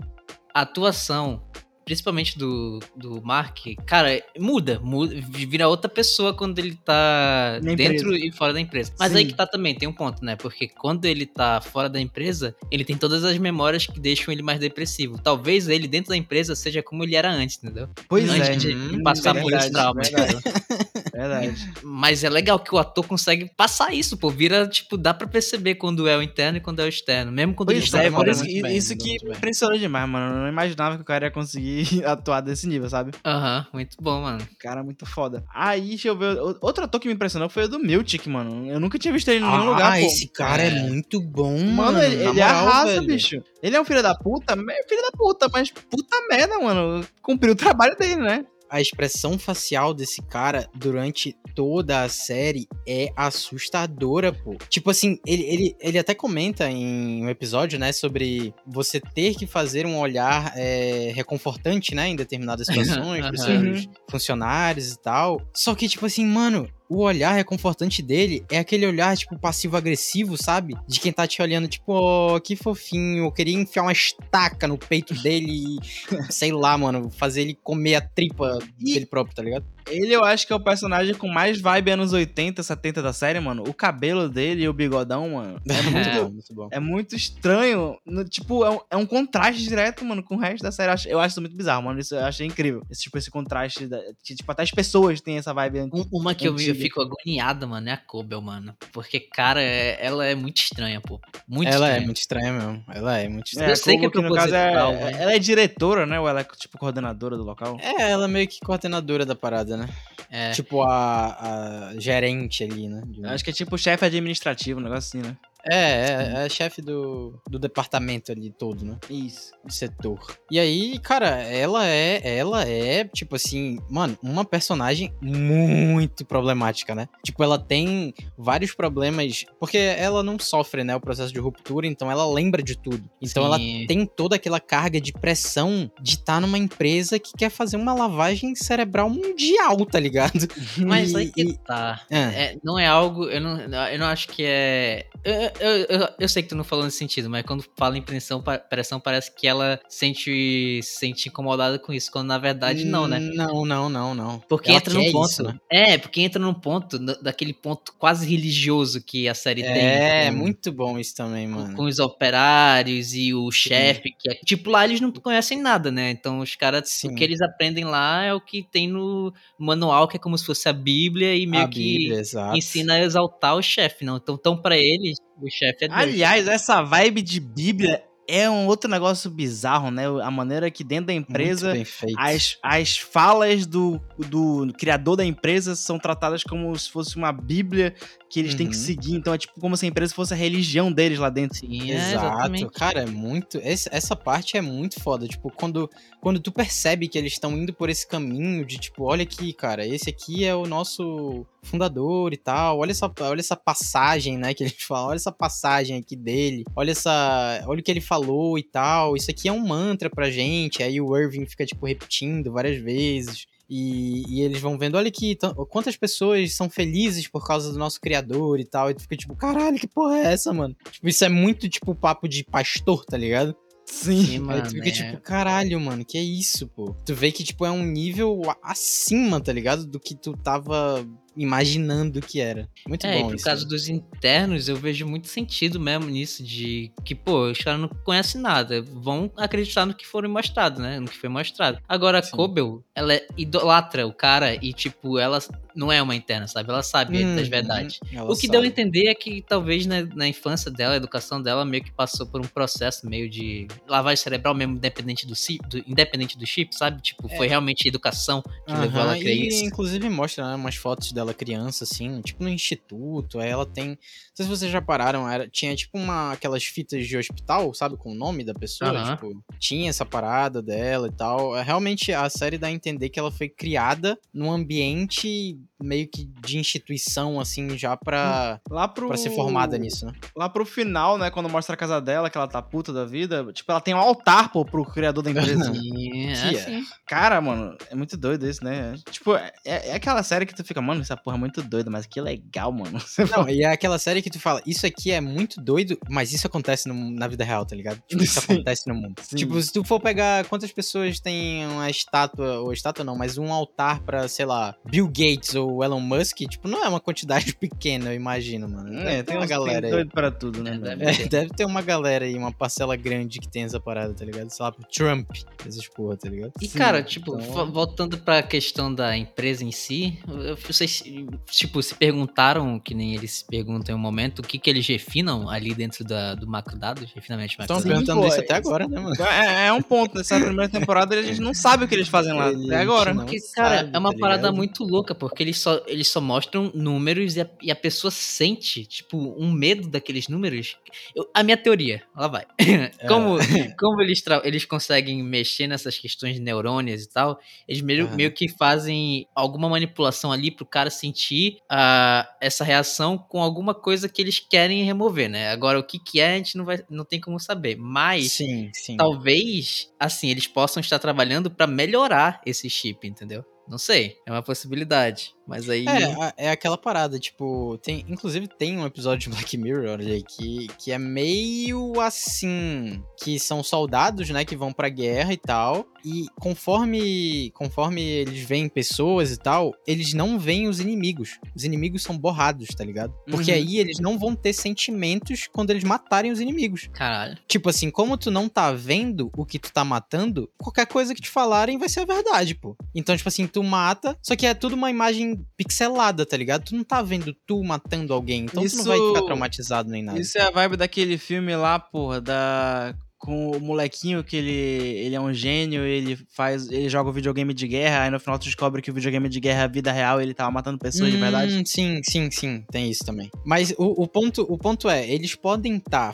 A atuação, principalmente do, do Mark, cara, muda, muda, vira outra pessoa quando ele tá dentro e fora da empresa. Mas Sim. aí que tá também, tem um ponto, né? Porque quando ele tá fora da empresa, ele tem todas as memórias que deixam ele mais depressivo. Talvez ele dentro da empresa seja como ele era antes, entendeu? Pois antes é. de Hum, passar é por verdade, esse trauma. verdade. Verdade. Mas é legal que o ator consegue passar isso, pô. Vira, tipo, dá pra perceber quando é o interno e quando é o externo. Mesmo quando ele Pois tá é, fora por da isso, bem, isso que impressionou demais, mano. Eu não imaginava que o cara ia conseguir atuar desse nível, sabe? Aham, muito bom, mano. Cara, muito foda. Aí, deixa eu ver. Outro ator que me impressionou foi o do Miltic, mano. Eu nunca tinha visto ele em nenhum ah, lugar, pô. esse cara é, É. muito bom, Mano, mano. ele, ele moral, arrasa, velho. bicho. Ele é um filho da puta, é filho da puta, mas puta merda, mano. Cumpriu o trabalho dele, né? A expressão facial desse cara durante toda a série é assustadora, pô. Tipo assim, ele, ele, ele até comenta em um episódio, né, sobre você ter que fazer um olhar é, reconfortante, né, em determinadas situações, pros Aham. seus funcionários e tal. Só que, tipo assim, mano, o olhar reconfortante dele é aquele olhar, tipo, passivo-agressivo, sabe? De quem tá te olhando, tipo, ó, que fofinho, eu queria enfiar uma estaca no peito dele e, sei lá, mano, fazer ele comer a tripa E- dele próprio, tá ligado? Ele eu acho que é o personagem com mais vibe anos 80, 70 da série, mano. O cabelo dele e o bigodão, mano. É muito, É. muito bom. é muito estranho. No- tipo, é um, é um contraste direto, mano, com o resto da série. Eu acho, eu acho isso muito bizarro, mano. Isso eu achei incrível. Esse, tipo, esse contraste. Da, que, tipo, até as pessoas têm essa vibe. Um- Uma que eu, eu fico agoniada, mano, é a Cobel, mano. Porque, cara, é- ela é muito estranha, pô. Muito Ela é estranha. muito estranha mesmo. Ela é muito É, estranha. Eu sei que é como no caso é, ela é diretora, né? Ou ela é, tipo, coordenadora do local? É, ela é meio que coordenadora da parada, né? É. Tipo a, a gerente ali, né? Acho que é tipo chefe administrativo, um negócio assim, né? É, é, é chefe do, do departamento ali todo, né? Isso. Do setor. E aí, cara, ela é, ela é, tipo assim, mano, uma personagem muito problemática, né? Tipo, ela tem vários problemas, porque ela não sofre, né, o processo de ruptura, então ela lembra de tudo. Então ela Sim. tem toda aquela carga de pressão de estar numa empresa que quer fazer uma lavagem cerebral mundial, tá ligado? Mas aí que tá. Ah. É, não é algo. Eu não, eu não acho que é. Eu, eu, eu, eu sei que tu não falou nesse sentido, mas quando fala em pressão, pressão parece que ela sente, se sente incomodada com isso, quando na verdade não, né? Não, não, não, não. Porque Ela entra num ponto. isso, né? É, porque entra num ponto, da- daquele ponto quase religioso que a série tem. É, com- muito bom isso também, mano. Com os operários e o chefe, que é. Tipo, lá eles não conhecem nada, né? Então os caras. O que eles aprendem lá é o que tem no manual, que é como se fosse a Bíblia, e meio a que Bíblia, ensina a exaltar o chefe, não? Então, tão pra eles, o chefe é Deus. Aliás, essa vibe de Bíblia é um outro negócio bizarro, né? A maneira que dentro da empresa as, as falas do, do criador da empresa são tratadas como se fosse uma Bíblia que eles têm que Uhum. seguir. Então é tipo como se a empresa fosse a religião deles lá dentro. Sim, é, Exato, exatamente. cara, é muito. essa parte é muito foda. Tipo, quando, quando tu percebe que eles estão indo por esse caminho de tipo, olha aqui, cara, esse aqui é o nosso fundador e tal. Olha essa, olha essa passagem, né? Que a gente fala, olha essa passagem aqui dele. Olha essa. Olha o que ele falou e tal. Isso aqui é um mantra pra gente. Aí o Irving fica, tipo, repetindo várias vezes. E, e eles vão vendo, olha aqui, tan- quantas pessoas são felizes por causa do nosso criador e tal. E tu fica tipo, caralho, que porra é essa, mano? Tipo, isso é muito tipo papo de pastor, tá ligado? Sim. Sim, Aí mano. tu fica é. tipo, caralho, mano, que é isso, pô? Tu vê que, tipo, é um nível acima, tá ligado? Do que tu tava imaginando que era. Muito É, e bom por isso. causa dos internos, eu vejo muito sentido mesmo nisso, de que, pô, os caras não conhecem nada, vão acreditar no que foram mostrado, né? No que foi mostrado. Agora, a Sim. Kobel, ela idolatra o cara e, tipo, ela não é uma interna, sabe? Ela sabe das Uhum, verdades. O que deu a sabe. entender é que talvez na, na infância dela, a educação dela, meio que passou por um processo meio de lavagem cerebral mesmo, independente do, do- independente do chip, sabe? Tipo, foi realmente a educação que levou ela a É. Crer e, isso. Inclusive mostra né, umas fotos dela criança, assim, tipo no instituto. Aí ela tem. Não sei se vocês já pararam, era, tinha tipo uma, aquelas fitas de hospital, sabe? Com o nome da pessoa. Aham. Tipo, tinha essa parada dela e tal. É, Realmente a série dá a entender que ela foi criada num ambiente meio que de instituição, assim, já pra, Lá pro. pra ser formada nisso, né? Lá pro final, né? Quando mostra a casa dela, que ela tá puta da vida. Tipo, ela tem um altar, pô, pro criador da empresa. Sim, é é. assim. Cara, mano, é muito doido isso, né? Tipo, é, é aquela série que tu fica, mano, essa porra é muito doida, mas que legal, mano. Não, e é aquela série que tu fala, isso aqui é muito doido, mas isso acontece no- na vida real, tá ligado? Tipo, isso Sim. acontece no mundo. Sim. Tipo, se tu for pegar quantas pessoas têm uma estátua, ou estátua não, mas um altar pra, sei lá, Bill Gates ou Elon Musk, tipo, não é uma quantidade pequena, eu imagino, mano. Deve É, ter tem uma galera tem aí. doido pra tudo, né, É, deve É, deve ter uma galera aí, uma parcela grande que tem essa parada, tá ligado? Sei lá, pro Trump, essas porra, tá ligado? E, Sim, cara, tipo, então- vo- voltando pra questão da empresa em si, eu- vocês, tipo, se perguntaram, que nem eles se perguntam em um momento, o que que eles refinam ali dentro da, do macro dados, refinamento de Estão perguntando isso é- até agora, né, mano? É, é um ponto. Nessa primeira temporada a gente não sabe o que eles fazem lá até agora. Porque, cara, sabe, é uma tá parada ligado? muito louca, porque eles só, eles só mostram números e a, e a pessoa sente, tipo, um medo daqueles números. Eu- a minha teoria, lá vai. como como eles, eles conseguem mexer nessas questões de neurônios e tal, eles meio, meio que fazem alguma manipulação ali pro cara sentir ah, essa reação com alguma coisa que eles querem remover, né? Agora, o que que é, a gente não, vai, não tem como saber. Mas, Sim, sim. talvez, assim, eles possam estar trabalhando pra melhorar esse chip, entendeu? Não sei, é uma possibilidade. Mas aí. É, é aquela parada, tipo, tem, inclusive tem um episódio de Black Mirror olha aí, que, que é meio assim, que são soldados, né, que vão pra guerra e tal, e conforme conforme eles veem pessoas e tal, eles não veem os inimigos. Os inimigos são borrados, tá ligado? Porque Uhum. aí eles não vão ter sentimentos quando eles matarem os inimigos. Caralho. Tipo assim, como tu não tá vendo o que tu tá matando, qualquer coisa que te falarem vai ser a verdade, pô. Então, tipo assim, tu mata, só que é tudo uma imagem pixelada, tá ligado? Tu não tá vendo tu matando alguém, então tu Isso- não vai ficar traumatizado nem nada. Isso é a vibe daquele filme lá, porra, da. com o molequinho que ele, ele é um gênio, ele faz. ele joga o videogame de guerra, aí no final tu descobre que o videogame de guerra é a vida real ele tava matando pessoas de verdade. Hum, Sim, sim, sim, tem isso também. Mas o, o ponto, o ponto é, eles podem estar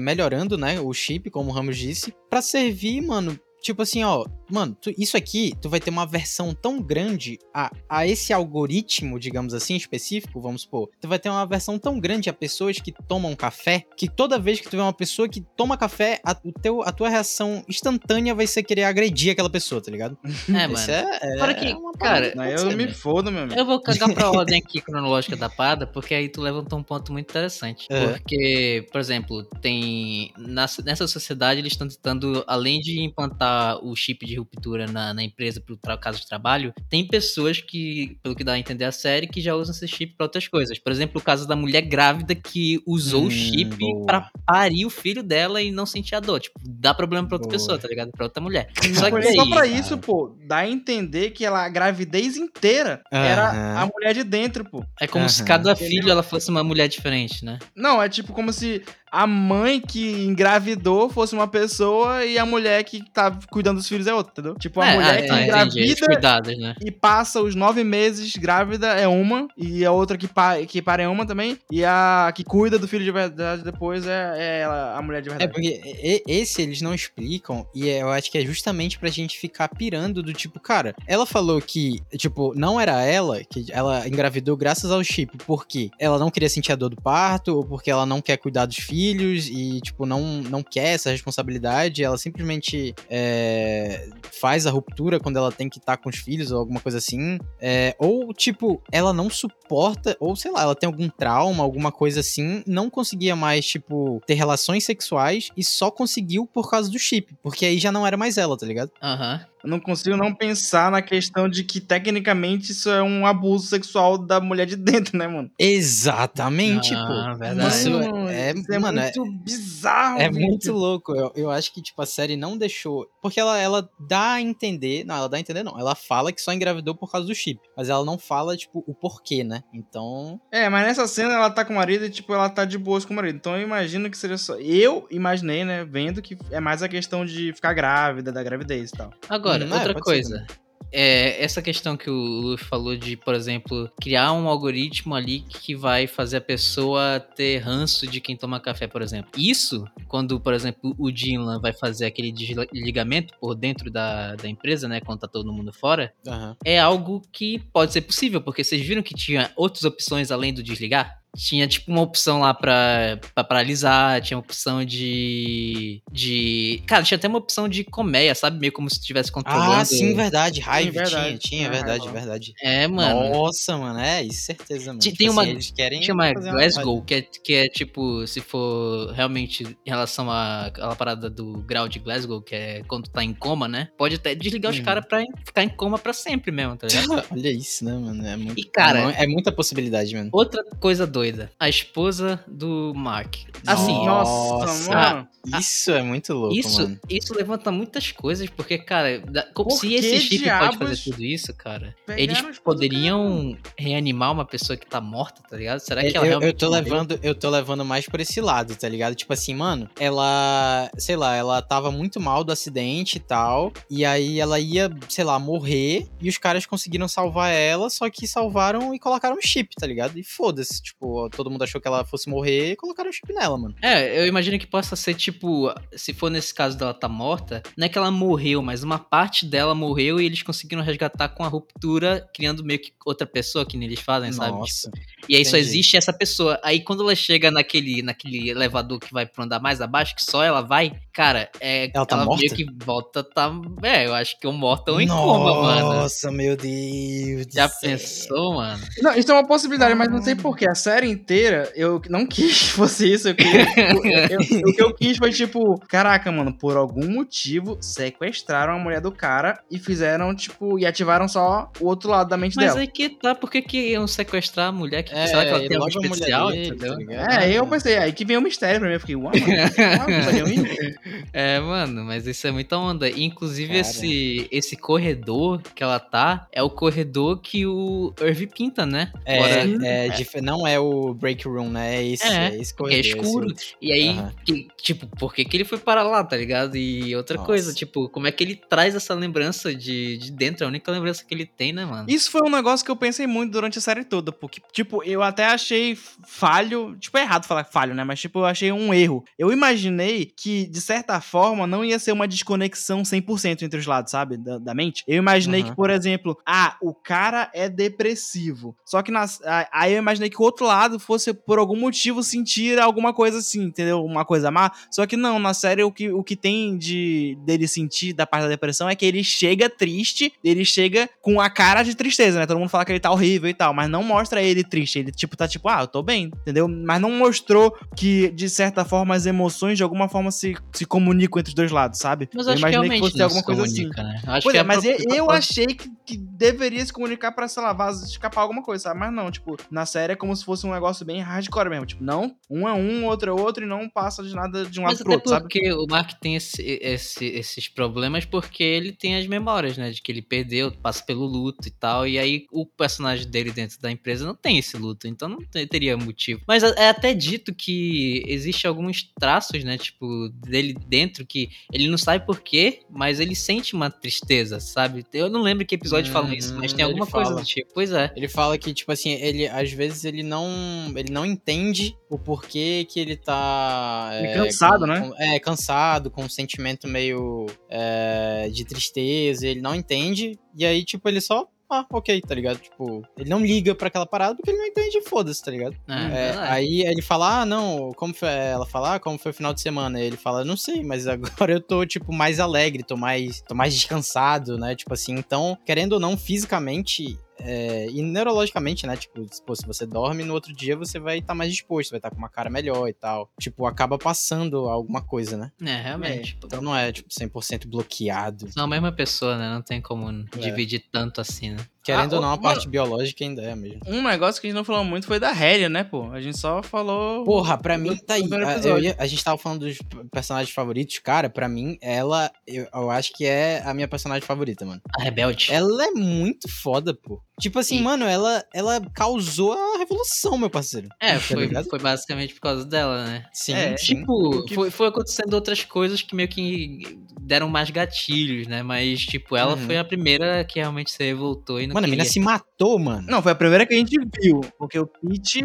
melhorando, né, o chip, como o Ramos disse, pra servir, mano, Tipo assim, ó, mano, tu- isso aqui, tu vai ter uma versão tão grande a, a esse algoritmo, digamos assim, específico, vamos supor. Tu vai ter uma versão tão grande a pessoas que tomam café, que toda vez que tu vê uma pessoa que toma café, a, o teu, a tua reação instantânea vai ser querer agredir aquela pessoa, tá ligado? É, mano. é, é Fora que, uma cara, pode eu ser, me né? fodo, meu amigo. Eu vou cagar pra ordem aqui cronológica da parada, porque aí tu levantou um ponto muito interessante. É. Porque, por exemplo, tem. nessa sociedade eles estão tentando, além de implantar o chip de ruptura na, na empresa pro tra- caso de trabalho, tem pessoas que, pelo que dá a entender a série, que já usam esse chip pra outras coisas. Por exemplo, o caso da mulher grávida que usou Hum, o chip boa. pra parir o filho dela e não sentir a dor. Tipo, dá problema pra outra Boa. pessoa, tá ligado? Pra outra mulher. Não Só que só aí, pra cara. isso, pô. Dá a entender que ela, a gravidez inteira era a mulher de dentro, pô. é como se Aham. cada filho ela fosse uma mulher diferente, né? Não, é tipo como se a mãe que engravidou fosse uma pessoa e a mulher que tá cuidando dos filhos é outra, entendeu? Tipo, a É, mulher ah, que tá. Os engravida cuidados, né? e passa os nove meses grávida é uma, e a outra que, pa que para é uma também, e a que cuida do filho de verdade depois é, é ela, a mulher de É, verdade. porque e- esse eles não explicam, e é- eu acho que é justamente pra gente ficar pirando do tipo, cara, ela falou que, tipo, não era ela, que ela engravidou graças ao chip, porque ela não queria sentir a dor do parto, ou porque ela não quer cuidar dos filhos, e, tipo, não, não quer essa responsabilidade, ela simplesmente é, faz a ruptura quando ela tem que estar com os filhos, ou alguma coisa assim, é, ou, tipo, ela não suporta, ou sei lá, ela tem algum trauma, alguma coisa assim, não conseguia mais, tipo, ter relações sexuais e só conseguiu por causa do chip, porque aí já não era mais ela, tá ligado? Aham. Eu não consigo não pensar na questão de que, tecnicamente, isso é um abuso sexual da mulher de dentro, né, mano? Exatamente, Ah, pô. verdade. Isso é, isso é mano, é- muito bizarro, É muito louco. Eu, eu acho que, tipo, a série não deixou. Porque ela, ela dá a entender. Não, ela dá a entender, não. Ela fala que só engravidou por causa do chip. Mas ela não fala, tipo, o porquê, né? Então. É, mas nessa cena ela tá com o marido e, tipo, ela tá de boas com o marido. Então eu imagino que seja só. Eu imaginei, né, vendo que é mais a questão de ficar grávida, da gravidez e tal. Agora, Hum, é, outra coisa. É, essa questão que o Lu falou de, por exemplo, criar um algoritmo ali que vai fazer a pessoa ter ranço de quem toma café, por exemplo. Isso, quando, por exemplo, o Dylan vai fazer aquele desligamento por dentro da, da empresa, né, quando tá todo mundo fora, aham. é algo que pode ser possível, porque vocês viram que tinha outras opções além do desligar? Tinha tipo uma opção lá pra, pra paralisar, tinha uma opção de. de. Cara, tinha até uma opção de colmeia, sabe? Meio como se estivesse controlando. Ah, sim, verdade. Raiva verdade. tinha, tinha, Ah, verdade, verdade. É, mano. Nossa, mano, é, isso certeza, mano. Tem- Tipo tem uma- assim, eles querem Chama Glasgow, que é, que é tipo, se for realmente em relação à- àquela parada do grau de Glasgow, que é quando tá em coma, né? Pode até desligar os Uhum. caada pra ficar em coma pra sempre mesmo, tá ligado? Olha isso, né, mano? É muito. E, cara, é é muita possibilidade, mano. Outra coisa doida. A esposa do Mark. Assim, Nossa, mano. Isso é muito louco, isso, mano. isso levanta muitas coisas, porque, cara, Por se esse chip pode fazer tudo isso, cara, eles a poderiam reanimar uma pessoa que tá morta, tá ligado? Será que Eu- ela eu, realmente eu tô morreu? levando, eu tô levando mais por esse lado, tá ligado? Tipo assim, mano, ela, sei lá, ela tava muito mal do acidente e tal, e aí ela ia, sei lá, morrer, e os caras conseguiram salvar ela, só que salvaram e colocaram um chip, tá ligado? E foda-se, tipo, todo mundo achou que ela fosse morrer e colocaram um chip nela, mano. É, eu imagino que possa ser tipo, se for nesse caso dela tá morta, não é que ela morreu, mas uma parte dela morreu e eles conseguiram resgatar com a ruptura, criando meio que outra pessoa que nem eles fazem, sabe? Nossa. E aí só existe essa pessoa. Aí quando ela chega naquele, naquele elevador que vai pro andar mais abaixo, que só ela vai, cara, é, Ela tá morta? meio que volta, tá. É, eu acho que ou morta ou em coma, mano. Nossa, meu Deus. Já pensou, mano? Não, isso é uma possibilidade, mas não sei porquê. A série inteira, eu não quis que fosse isso. Eu queria, eu- eu- o que eu quis foi tipo, caraca, mano, por algum motivo sequestraram a mulher do cara e fizeram, tipo, e ativaram só o outro lado da mente Mas dela. aí que tá, por que, que iam sequestrar a mulher? Que, É, será que ela tem algo especial, dele, entendeu? tá? É, aí eu pensei, aí que vem o mistério pra mim. Eu fiquei, uau, mano? É, mano, mas isso é muita onda. E, Inclusive, Cara. esse, esse corredor que ela tá é o corredor que o Irv pinta, né? É, é, dif- não é o, o break room, né? É esse, É, é, esse é corredor, esse escuro. E aí, Aham. que- tipo, por que, que ele foi para lá, tá ligado? E outra Nossa. coisa, tipo, como é que ele traz essa lembrança de, de dentro? É a única lembrança que ele tem, né, mano? Isso foi um negócio que eu pensei muito durante a série toda, porque, tipo, eu até achei falho, tipo, é errado falar falho, né, mas, tipo, eu achei um erro. Eu imaginei que, de certa forma, não ia ser uma desconexão 100% entre os lados, sabe, da, da mente. Eu imaginei Aham. que, por exemplo, ah, o cara é depressivo, só que nas, aí eu imaginei que o outro lado fosse, por algum motivo, sentir alguma coisa assim, entendeu? Uma coisa má, só que não, na série o que, o que tem de dele sentir da parte da depressão é que ele chega triste, ele chega com a cara de tristeza, né? Todo mundo fala que ele tá horrível e tal, mas não mostra ele triste. Ele, tipo, tá tipo, ah, eu tô bem, entendeu? Mas não mostrou que, de certa forma, as emoções de alguma forma se, se comunicam entre os dois lados, sabe? Mas eu acho que realmente que fosse não alguma se coisa assim. comunica, né? Acho Pois que é, é mas eu, eu achei que, que deveria se comunicar pra, sei lá, vaz- escapar alguma coisa, sabe? Mas não, tipo, na série é como se fosse um negócio bem hardcore mesmo. Tipo, não, um é um, outro é outro e não passa de nada de um lado Mas pro outro, sabe? porque o Mark tem esse- esse- esses problemas porque ele tem as memórias, né? De que ele perdeu, passa pelo luto e tal. E aí o personagem dele dentro da empresa não tem esse luto, então não te- teria motivo. Mas é é até dito que existe alguns traços, né? Tipo, dele dentro que ele não sabe por quê, mas ele sente uma tristeza, sabe? Eu não lembro que episódio falam isso, mas tem Uhum, alguma coisa fala. do tipo. Pois é. Ele fala que, tipo assim, ele às vezes ele não. Ele não entende o porquê que ele tá. Ele cansado, com- né? com- é, cansado, com um sentimento meio é, de tristeza, ele não entende. E aí, tipo, ele só. Ah, ok, tá ligado? Tipo, ele não liga pra aquela parada porque ele não entende, foda-se, tá ligado? É, É, verdade. aí ele fala, ah, não, como foi? Ela fala, ah, como foi o final de semana? Ele fala, não sei, mas agora eu tô, tipo, mais alegre, tô mais, tô mais descansado, né? Tipo assim, então, querendo ou não, fisicamente. É, e neurologicamente, né? Tipo, pô, se você dorme, no outro dia você vai estar mais disposto, vai estar com uma cara melhor e tal. Tipo, acaba passando alguma coisa, né? É, realmente. Então não é, tipo, 100% bloqueado. São a mesma pessoa, né? Não tem como É. dividir tanto assim, né? Querendo Ah, ou não, a mano- parte biológica ainda é mesmo. Um negócio que a gente não falou muito foi da Hellia, né, pô? A gente só falou. Porra, pra mim tá aí. A, ia- a gente tava falando dos personagens favoritos. Cara, pra mim, ela. Eu, eu acho que é a minha personagem favorita, mano. A Rebelde. Ela é muito foda, pô. Tipo assim, E- mano, ela, ela causou a revolução, meu parceiro. É, Tá foi, ligado? foi basicamente por causa dela, né? Sim, É, sim. Tipo, que- foi, foi acontecendo outras coisas que meio que deram mais gatilhos, né? Mas, tipo, ela Uhum. foi a primeira que realmente se revoltou e não Mano, a menina se matou, mano. Não, foi a primeira que a gente viu. Porque o Pete.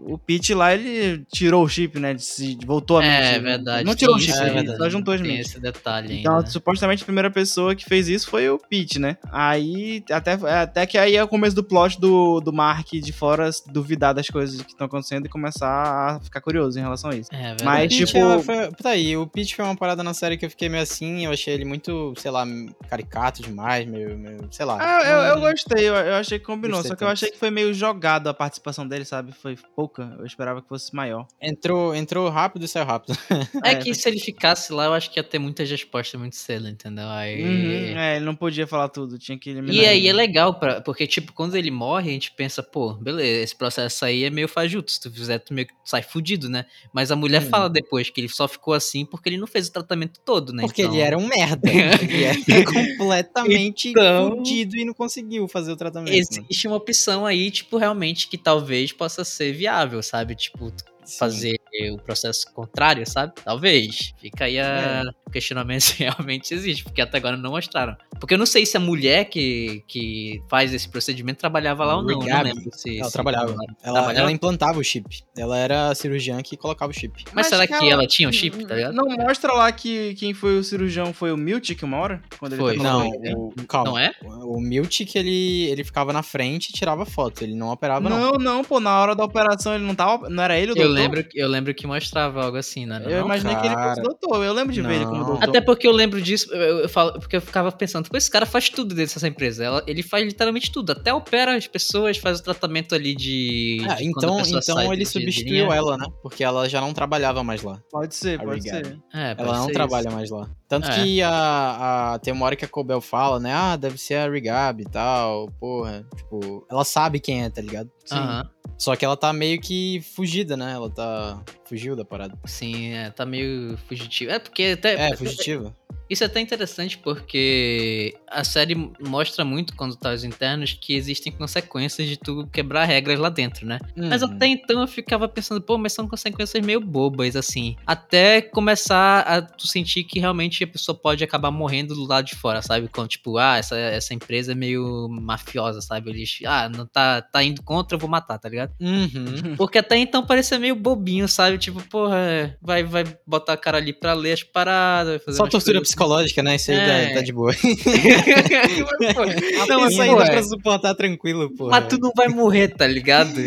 O Pete lá, ele tirou o chip, né? Se voltou a mente. É, verdade. Não tirou o chip, é ele verdade. só juntou as mentes. esse detalhe Então, ainda. supostamente a primeira pessoa que fez isso foi o Pete, né? Aí, até, até que aí é o começo do plot do, do Mark de fora duvidar das coisas que estão acontecendo e começar a ficar curioso em relação a isso. É, verdade. Mas, tipo- foi, tá aí, o Peach foi uma parada na série que eu fiquei meio assim, eu achei ele muito, sei lá, caricato demais, meio, meio sei lá. Ah, eu, eu Hum, gostei, eu, eu achei que combinou. Gostei só que eu achei que foi meio jogado a participação dele, sabe? Foi pouca. Eu esperava que fosse maior. Entrou, entrou rápido e saiu rápido. É É, que se ele ficasse lá, eu acho que ia ter muitas respostas muito cedo, entendeu? Aí. Uhum, é, ele não podia falar tudo, tinha que eliminar. E aí ele. é legal, pra, porque, tipo, quando ele morre, a gente pensa, pô, beleza, esse processo aí é meio fajuto. Se tu fizer, tu meio que sai fudido, né? Mas a mulher Hum. fala depois que ele só ficou assim porque ele não fez o tratamento todo, né? Porque Então- ele era um merda. ele era completamente Então- fudido e não conseguiu fazer o tratamento. mano. Existe uma opção aí, tipo, realmente, que talvez possa ser viável, sabe? Tipo, Sim. fazer o processo contrário, sabe? Talvez. Fica aí a É. o questionamento se realmente existe, porque até agora não mostraram. Porque eu não sei se a mulher que, que faz esse procedimento trabalhava lá ou não. Não Regabi. lembro se. Ela se trabalhava. Ela, Trabalhava? ela implantava o chip. Ela era cirurgiã que colocava o chip. Mas, será que ela... tinha um chip, tá ligado? Não mostra lá que quem foi o cirurgião foi o Miltic uma hora? Quando ele Foi. tá Não, o, calma. Não é? O, o Miltic, ele, ele ficava na frente e tirava foto. Ele não operava, não. Não, não, pô, na hora da operação ele não tava. Não era ele o doutor? Lembro, eu lembro que mostrava algo assim, né? Eu Não? imaginei que ele fosse cara. doutor. Eu lembro de ver ele como Não. doutor. Até porque eu lembro disso, eu, eu falo, porque eu ficava pensando, pô, esse cara faz tudo dentro dessa empresa. Ela- ele faz literalmente tudo, até opera as pessoas, faz o tratamento ali de. Ah, de então então ele substituiu ela, né? Porque ela já não trabalhava mais lá. Pode ser, pode ser. É, pode Ela não ser trabalha isso. mais lá. Tanto É. que a, a- tem uma hora que a Cobel fala, né? Ah, deve ser a Rigab e tal. Porra. Tipo, ela sabe quem é, tá ligado? Sim. Aham. Só que ela tá meio que fugida, né? Ela tá. Fugiu da parada. Sim, é, tá meio fugitivo. É porque até. É, fugitiva. Isso é até interessante porque a série mostra muito quando tá os internos que existem consequências de tu quebrar regras lá dentro, né? Mas Uhum. até então eu ficava pensando, pô, mas são consequências meio bobas, assim. Até começar a tu sentir que realmente a pessoa pode acabar morrendo do lado de fora, sabe? Quando, tipo, ah, essa, essa empresa é meio mafiosa, sabe? Eles, ah, não tá, tá indo contra, eu vou matar, tá ligado? Uhum. Porque até então parecia meio bobinho, sabe? Tipo, porra, vai, vai botar a cara ali pra ler as paradas, vai fazer Só tortura psicológica, né? Isso aí É. tá, de boa. Mas, não, mas, Isso aí dá pra suportar tranquilo, pô. mas tu não vai morrer, tá ligado?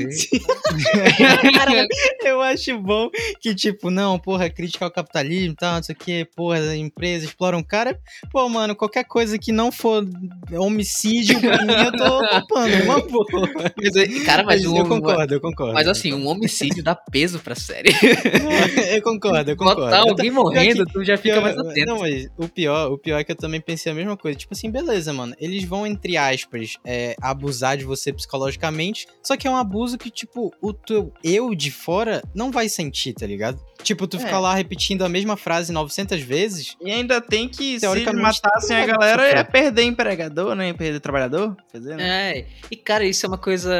Cara, eu acho bom que, tipo, não, porra, crítica ao capitalismo e tal, não sei o que, porra, empresa explora um cara. Pô, mano, qualquer coisa que não for homicídio, pra mim, eu tô topando, uma boa. Mas, é, cara, mas, eu um- concordo, eu concordo. Mas assim, um homicídio dá peso pra série. eu concordo, eu concordo. Botar Eu alguém morrendo, tu já fica mais atento. Não, mas o pior, o pior é que eu também pensei a mesma coisa. Tipo assim, beleza, mano. Eles vão, entre aspas, é, abusar de você psicologicamente. Só que é um abuso que, tipo, o teu eu de fora não vai sentir, tá ligado? Tipo, tu É. ficar lá repetindo a mesma frase 900 vezes. E ainda tem que, se matassem a galera, ia perder empregador, né? Perder trabalhador. Quer dizer, né? É, e cara, isso é uma coisa.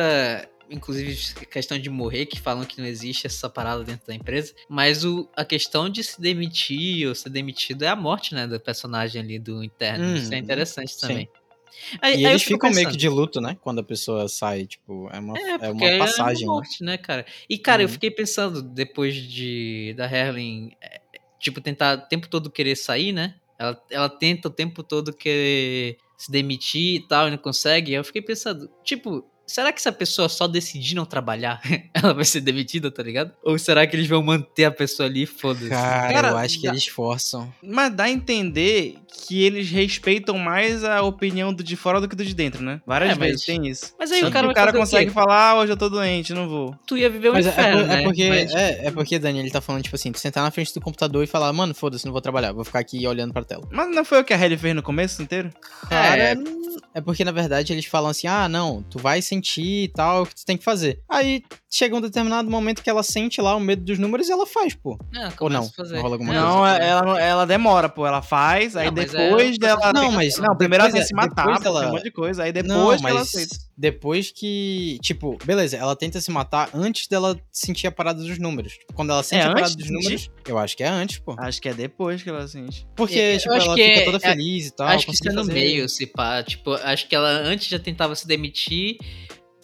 Inclusive, questão de morrer, que falam que não existe essa parada dentro da empresa. Mas o, a questão de se demitir ou ser demitido é a morte, né? Do personagem ali do interno. isso é Uhum, interessante sim. também. Aí- E aí eles ficam meio que de luto, né? Quando a pessoa sai, tipo, é uma, É, é porque uma passagem. é né? uma morte, né, cara? E, cara, eu Uhum. fiquei pensando, depois de da Herlin, é, tipo, tentar o tempo todo querer sair, né? Ela, ela tenta o tempo todo querer se demitir e tal, e não consegue. Aí eu fiquei pensando, tipo, será que se a pessoa só decidir não trabalhar, ela vai ser demitida, tá ligado? Ou será que eles vão manter a pessoa ali, e foda-se? Cara, Cara, eu acho que dá- eles forçam. Mas dá a entender que eles respeitam mais a opinião do de fora do que do de dentro, né? Várias É, mas- vezes tem isso. Mas aí Só o que cara o cara o consegue quê? falar, ah, hoje eu tô doente, não vou. Tu ia viver um Mas é- inferno, é, né? é porque, Mas- é, é porque, Dani, ele tá falando, tipo assim, tu sentar na frente do computador e falar, mano, foda-se, não vou trabalhar, vou ficar aqui olhando pra tela. Mas não foi o que a Halle fez no começo inteiro? Cara, É. é porque na verdade eles falam assim: ah, não, tu vai sentir e tal, o que tu tem que fazer. Aí chega um determinado momento que ela sente lá o medo dos números e ela faz, pô. Ah, Ou não? a fazer. Não rola alguma É, coisa? Não, exatamente. ela, não- ela demora, pô. Ela faz, aí Não, mas é depois um dela. Não, mas Não, primeiro ela tem que se é- matar, ela- tem um monte de coisa. Aí depois não, que ela mas aceita. depois que. Tipo, beleza, ela tenta se matar antes dela sentir a parada dos números. Quando ela sente a antes parada de dos números, eu acho que é antes, pô. Acho que é depois que ela sente. Porque, Eu tipo, acho ela que fica é- toda é- feliz e tal. acho que isso é no fazer- meio, se pá. Tipo, acho que ela antes já tentava se demitir,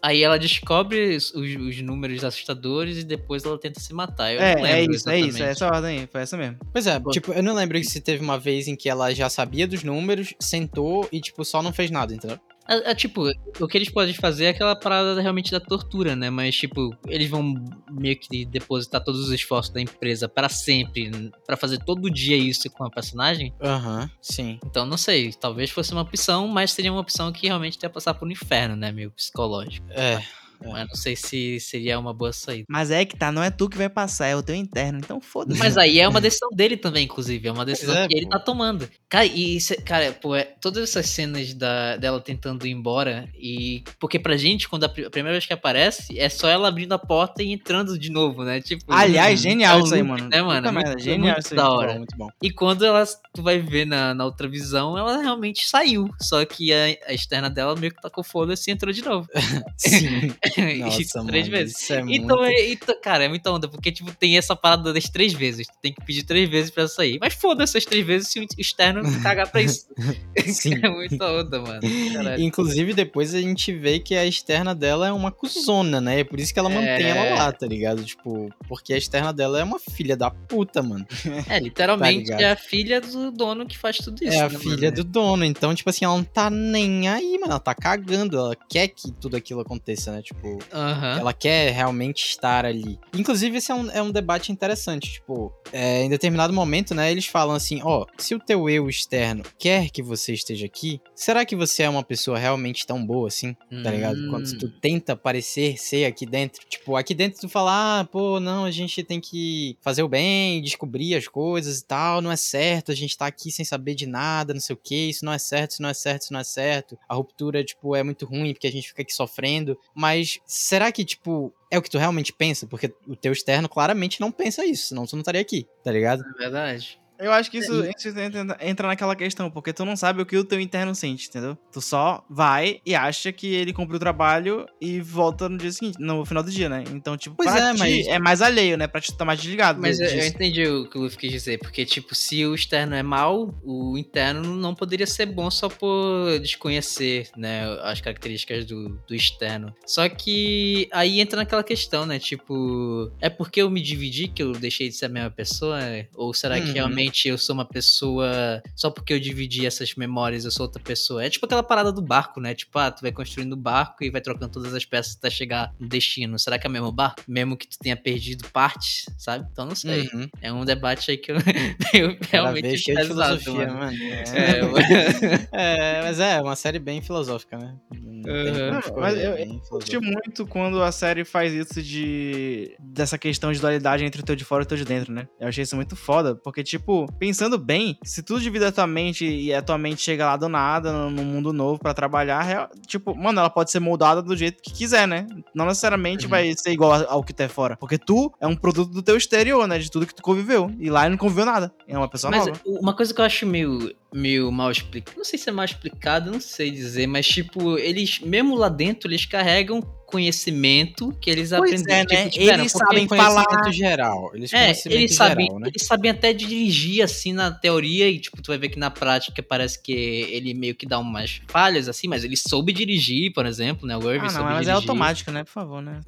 aí ela descobre os, os números assustadores e depois ela tenta se matar. Eu é, não é lembro isso, é isso. É exatamente. essa ordem aí. Foi essa mesmo. Pois é, Pô. tipo, eu não lembro se teve uma vez em que ela já sabia dos números, sentou e, tipo, só não fez nada, entendeu? É, é, tipo, o que eles podem fazer é aquela parada realmente da tortura, né? Mas, tipo, eles vão meio que depositar todos os esforços da empresa para sempre, pra fazer todo dia isso com a personagem. Aham, sim. Então, não sei, talvez fosse uma opção, mas seria uma opção que realmente ia passar por um inferno, né? Meio psicológico. É. Mas não sei se seria uma boa saída. Mas é que tá, não é tu que vai passar, é o teu interno. Então foda-se. Mas aí é uma decisão dele também, inclusive. É uma decisão é, que ele pô. tá tomando. Cara, e isso, é- cara, pô, é- todas essas cenas da, dela tentando ir embora. E. Porque pra gente, quando a, a primeira vez que aparece, é só ela abrindo a porta e entrando de novo, né? Tipo. Aliás, é genial um isso aí, mano. Né, mano? Puta Muito- merda, genial muito isso aí. da Muito hora. bom, muito bom. E quando ela, tu vai ver na, na outra visão, ela realmente saiu. Só que a, a externa dela meio que tacou foda-se e entrou de novo. Sim. Nossa, Isso, mano, três vezes. Isso é Então, muito... é, então, cara, é muita onda, porque, tipo, tem essa parada das três vezes. Tu tem que pedir três vezes pra sair. Mas foda essas três vezes se o externo cagar pra isso. Sim. É muita onda, mano. Caralho. Inclusive, depois a gente vê que a externa dela é uma cuzona, né? É por isso que ela mantém É. ela lá, tá ligado? Tipo, porque a externa dela é uma filha da puta, mano. É, literalmente Tá é a filha do dono que faz tudo isso. é a né, filha mano? do dono. Então, tipo assim, ela não tá nem aí, mano. Ela tá cagando. Ela quer que tudo aquilo aconteça, né? Tipo, Aham. ela quer realmente estar ali. Inclusive, esse é um, é um debate interessante. Tipo, é, em determinado momento, né, eles falam assim: ó, se o teu eu externo quer que você esteja aqui, será que você é uma pessoa realmente tão boa assim? Tá ligado? Quando Hum. tu tenta parecer ser aqui dentro. Tipo, aqui dentro tu fala, ah, pô, não, a gente tem que fazer o bem, descobrir as coisas e tal, não é certo, a gente tá aqui sem saber de nada, não sei o que, isso não é certo, isso não é certo, isso não é certo. A ruptura, tipo, é muito ruim porque a gente fica aqui sofrendo. Mas será que, tipo, é o que tu realmente pensa? Porque o teu externo claramente não pensa isso, senão tu não estaria aqui, tá ligado? É verdade. Eu acho que isso, isso entra, entra naquela questão, porque tu não sabe o que o teu interno sente, entendeu? Tu só vai e acha que ele cumpriu o trabalho e volta no dia seguinte, no final do dia, né? Então, tipo, Pois pra é, ti mas- é mais alheio, né? Pra te estar mais desligado. Mas eu, disso. eu entendi o que o Luffy quis dizer, porque, tipo, se o externo é mal, o interno não poderia ser bom só por desconhecer, né, as características do, do externo. Só que aí entra naquela questão, né, tipo, é porque eu me dividi que eu deixei de ser a mesma pessoa? Ou será que Uhum. Realmente eu sou uma pessoa só porque eu dividi essas memórias, eu sou outra pessoa? É tipo aquela parada do barco, né, tipo, ah, tu vai construindo o barco e vai trocando todas as peças até chegar no destino. Será que é o mesmo barco? Mesmo que tu tenha perdido partes, sabe? Então não sei. Uhum. É um debate aí que eu, eu realmente cheio de pesado, filosofia, mano. mano. É, eu- É, mas é uma série bem filosófica, né? Uhum. mas eu- é bem curti muito quando a série faz isso de. dessa questão de dualidade entre o teu de fora e o teu de dentro, né? Eu achei isso muito foda, porque, tipo, pensando bem, se tu divide a tua mente e a tua mente chega lá do nada, no- num mundo novo pra trabalhar, tipo, mano, ela pode ser moldada do jeito que quiser, né? Não necessariamente Uhum. vai ser igual ao que tu é fora. Porque tu é um produto do teu exterior, né? De tudo que tu conviveu. E lá ele não conviveu nada. É uma pessoa Mas nova. uma coisa que eu acho meio, meio mal explicado, não sei se é mal explicado, não sei dizer, mas tipo, eles, mesmo lá dentro, eles carregam conhecimento que eles Pois aprenderam. é, né? tipo, Eles porque- sabem falar. geral. Eles É, eles sabem, geral, né? eles sabem até dirigir assim na teoria e tipo, tu vai ver que na prática parece que ele meio que dá umas falhas assim, mas ele soube dirigir, por exemplo, né? O Irving Ah, não, soube mas é dirigir. automático, né? Por favor, né?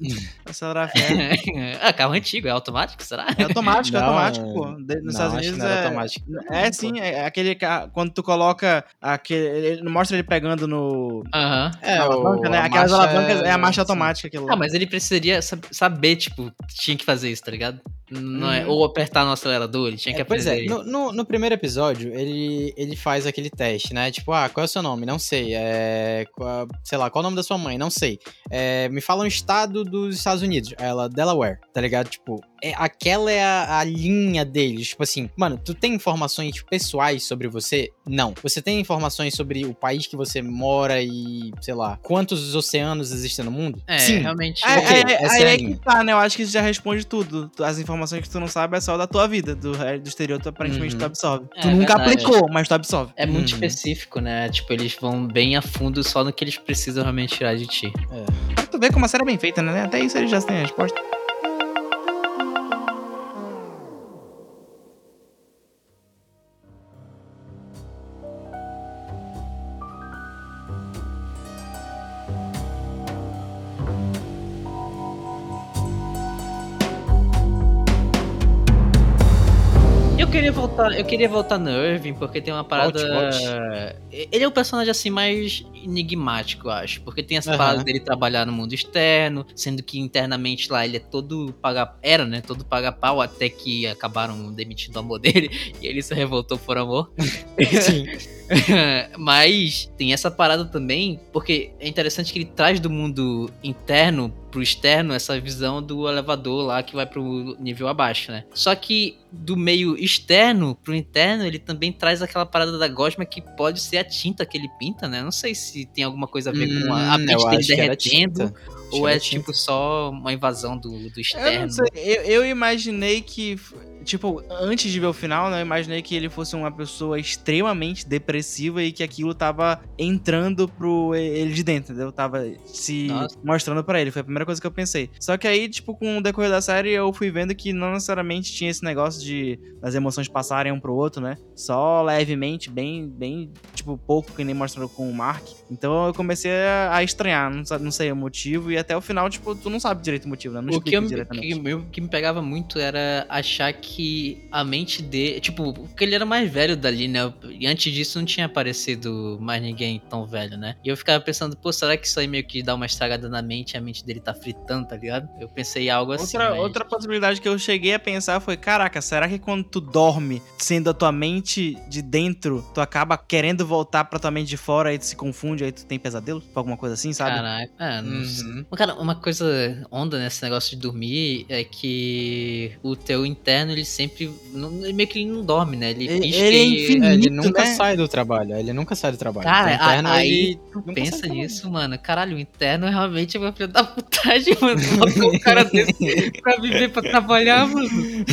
Acelerar a fé. ah, carro antigo, é automático, será? É automático, é Não, automático, pô. Nos Não, Estados Unidos não era é. automático. É Não, sim, é aquele quando tu coloca aquele. Ele mostra ele pegando no. Aham. É, na o- alavanca, né? Aquelas alavancas é a marcha sim. Automática aquilo. Ah, mas ele precisaria sab- saber, tipo, tinha que fazer isso, tá ligado? Não é, Uhum. ou apertar no acelerador, ele tinha que É, pois é, no, no, no primeiro episódio, ele, ele faz aquele teste, né? Tipo, ah, qual é o seu nome? Não sei. É, qual- sei lá, qual é o nome da sua mãe? Não sei. É, me fala um estado dos Estados Unidos. Ela, Delaware, tá ligado? Tipo, é, aquela é a, a linha deles. Tipo assim, mano, tu tem informações pessoais sobre você? Não. Você tem informações sobre o país que você mora e, sei lá, quantos oceanos existem no mundo? É, Sim. realmente. Aí, Ok, aí- essa aí é é que tá, né? Eu acho que isso já responde tudo. As informações que tu não sabe é só da tua vida. Do, do exterior, tu aparentemente Uhum. tu absorve. É, tu nunca verdade. aplicou, mas tu absorve. É muito Uhum. específico, né? Tipo, eles vão bem a fundo só no que eles precisam realmente tirar de ti. Pra tu ver como a série é bem feita, né? Até isso eles já têm a resposta. Queria voltar, eu queria voltar no Irving, porque tem uma parada. Volte, Ele é o personagem assim mais enigmático, eu acho. Porque tem essa Aham. parada dele trabalhar no mundo externo, sendo que internamente lá ele é todo paga. Era, né? Todo paga-pau, até que acabaram demitindo o amor dele e ele se revoltou por amor. Sim. Mas tem essa parada também, porque é interessante que ele traz do mundo interno pro externo essa visão do elevador lá que vai pro nível abaixo, né? Só que do meio externo pro interno, ele também traz aquela parada da gosma que pode ser a tinta que ele pinta, né? Não sei se tem alguma coisa a ver com a, a Hum, eu dele derretendo ou é tinta. tipo só uma invasão do, do Eu externo. não sei. Eu, eu imaginei que. Tipo, antes de ver o final, né? Eu imaginei que ele fosse uma pessoa extremamente depressiva e que aquilo tava entrando pro ele de dentro, entendeu? Tava se Nossa. mostrando pra ele. Foi a primeira coisa que eu pensei. Só que aí, tipo, com o decorrer da série, eu fui vendo que não necessariamente tinha esse negócio de das emoções passarem um pro outro, né? Só levemente, bem, bem, tipo, pouco, que nem mostrou com o Mark. Então eu comecei a, estranhar, não, não sei o motivo. E até o final, tipo, tu não sabe direito o motivo, né? Não O que, eu, diretamente. que, que me pegava muito era achar que a mente dele. Tipo, porque ele era mais velho dali, né? E antes disso não tinha aparecido mais ninguém tão velho, né? E eu ficava pensando, pô, será que isso aí meio que dá uma estragada na mente e a mente dele tá fritando, tá ligado? Eu pensei em algo assim. Outra, mas- outra possibilidade que eu cheguei a pensar foi: caraca, será que quando tu dorme, sendo a tua mente de dentro, tu acaba querendo voltar pra tua mente de fora, aí tu se confunde, aí tu tem pesadelo? Tipo, Alguma coisa assim, sabe? Caraca, é, não sei. Uhum. Cara, uma coisa onda nesse negócio de dormir é que o teu interno ele ele sempre. não- meio que ele não dorme, né? Ele, Ele- ele é e- infinito. É, ele nunca né? sai do trabalho. Ele nunca sai do trabalho. Cara, O interno, aí tu pensa nisso, mano. Caralho, o interno realmente é uma filha da putagem, mano. Botou um cara desse pra viver, pra trabalhar, mano.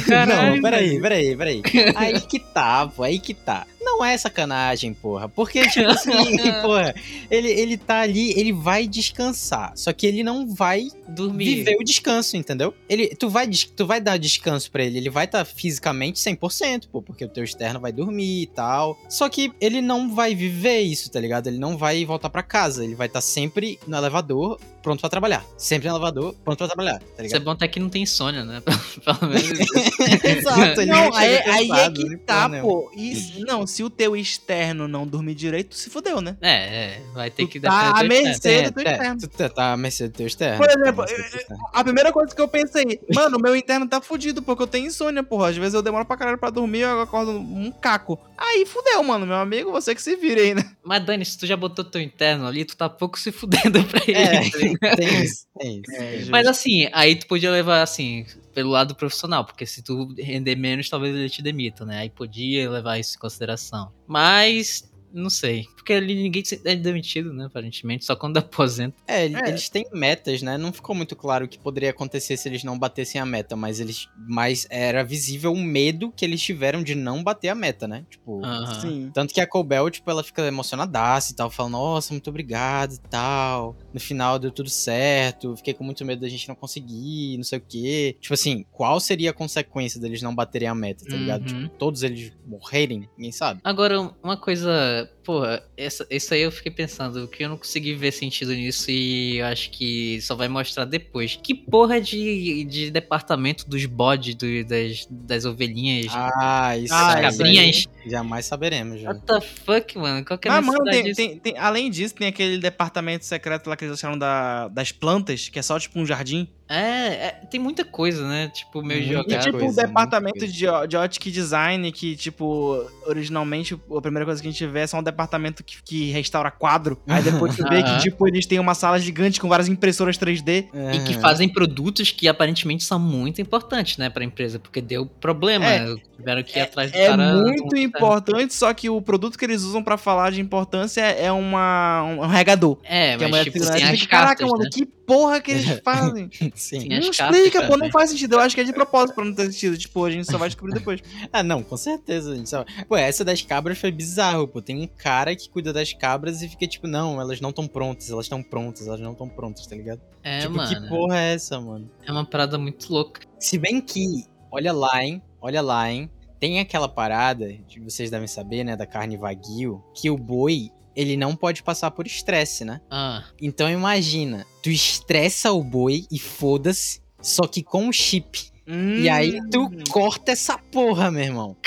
Caralho. Não, peraí, peraí, peraí. Aí que tá, pô, aí que tá. Não é sacanagem, porra. Porque, tipo assim, porra, ele, ele tá ali, ele vai descansar. Só que ele não vai Dormir. viver o descanso, entendeu? Ele, tu, vai, tu vai dar descanso pra ele, ele vai estar fisicamente 100%, pô, porque o teu externo vai dormir e tal. Só que ele não vai viver isso, tá ligado? Ele não vai voltar pra casa, ele vai estar sempre no elevador, pronto pra trabalhar. Sempre no elevador, pronto pra trabalhar, tá Isso é bom até que não tem insônia, né? Pelo menos. Exato, Não, aí, aí é que nem tá, nenhuma. pô. Isso- não, se o teu externo não dormir direito, se fudeu, né? É, é, vai ter Tu que tá depender à do mercê externo. do teu É, externo. tu tá- tá à mercê do teu externo. Por exemplo, Tá à externo. A primeira coisa que eu pensei, mano, meu interno tá fudido porque eu tenho insônia, porra. Às vezes eu demoro pra caralho pra dormir, eu acordo um caco. Aí fudeu, mano, meu amigo, você que se vira aí, né? Mas, Dani, se tu já botou teu interno ali, tu tá pouco se fudendo pra ele. É, tá ligado? tem isso, tem isso. É, Mas assim, aí tu podia levar assim, pelo lado profissional, porque se tu render menos, talvez ele te demita, né? Aí podia levar isso em consideração. Mas, não sei. Porque ali ninguém é demitido, né? Aparentemente, só quando aposenta. É, É. eles têm metas, né? Não ficou muito claro o que poderia acontecer se eles não batessem a meta, mas eles. Mas era visível o medo que eles tiveram de não bater a meta, né? Tipo. Sim. Tanto que a Colbel, tipo, ela fica emocionadaça e tal, falando, nossa, muito obrigado e tal. No final deu tudo certo, fiquei com muito medo da gente não conseguir, não sei o quê. Tipo assim, qual seria a consequência deles não baterem a meta, tá ligado? Uhum. Tipo, todos eles morrerem, ninguém sabe. Agora, uma coisa, the porra, essa, isso aí eu fiquei pensando, que eu não consegui ver sentido nisso e eu acho que só vai mostrar depois. Que porra de, de departamento dos bodes, do- das, das ovelhinhas, Ah, isso Ah, aí, das cabrinhas? Jamais saberemos, já. What the fuck, mano? Qual que é a Ah, mano, tem, disso? tem- tem- além disso, tem aquele departamento secreto lá que eles acharam da, das plantas, que é só tipo um jardim. É, é, tem muita coisa, né? Tipo, meio Muita E jogado. tipo, coisa, o departamento de, de Optic Design, que, tipo, originalmente a primeira coisa que a gente vê é só um departamento que, que restaura quadro. Aí depois tu vê que, tipo, eles têm uma sala gigante com várias impressoras 3D. E que fazem produtos que aparentemente são muito importantes, né, pra empresa, porque deu problema. É, tiveram que ir atrás do É cara. muito um- importante, só que o produto que eles usam pra falar de importância é é uma, um regador. É, que a mas mulher tipo, tem as Caraca, cartas, mano, né? que porra que eles fazem? Sim. Não explica, pô, não faz sentido. Eu acho que é de propósito pra não ter sentido. Tipo, a gente só vai descobrir depois. Ah, não, com certeza. A gente sabe. Pô, essa das cabras foi bizarro, pô. Tem um cara que cuida das cabras e fica tipo, não, elas não estão prontas, elas estão prontas, elas não estão prontas, tá ligado? É, tipo, mano. que porra é essa, mano? É uma parada muito louca. Se bem que, olha lá, hein? Olha lá, hein? Tem aquela parada, que vocês devem saber, né, da carne wagyu, que o boi, ele não pode passar por estresse, né? Ah, Então imagina, tu estressa o boi e foda-se, só que com o chip. E aí tu Hum. corta essa porra, meu irmão.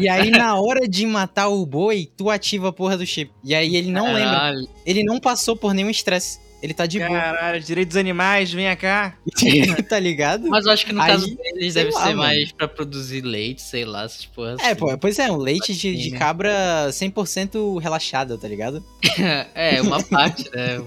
E aí, na hora de matar o boi, tu ativa a porra do chip. E aí ele não lembra. Caralho. Ele não passou por nenhum estresse. Ele tá de boa. Caralho, direitos animais, venha cá. tá ligado? Mas eu acho que no Aí, caso deles deve lá, ser mano. mais pra produzir leite, sei lá, essas porra É, assim. pô, pois é, um leite de, de Patinho. cabra 100% relaxada, tá ligado? é, uma parte, né?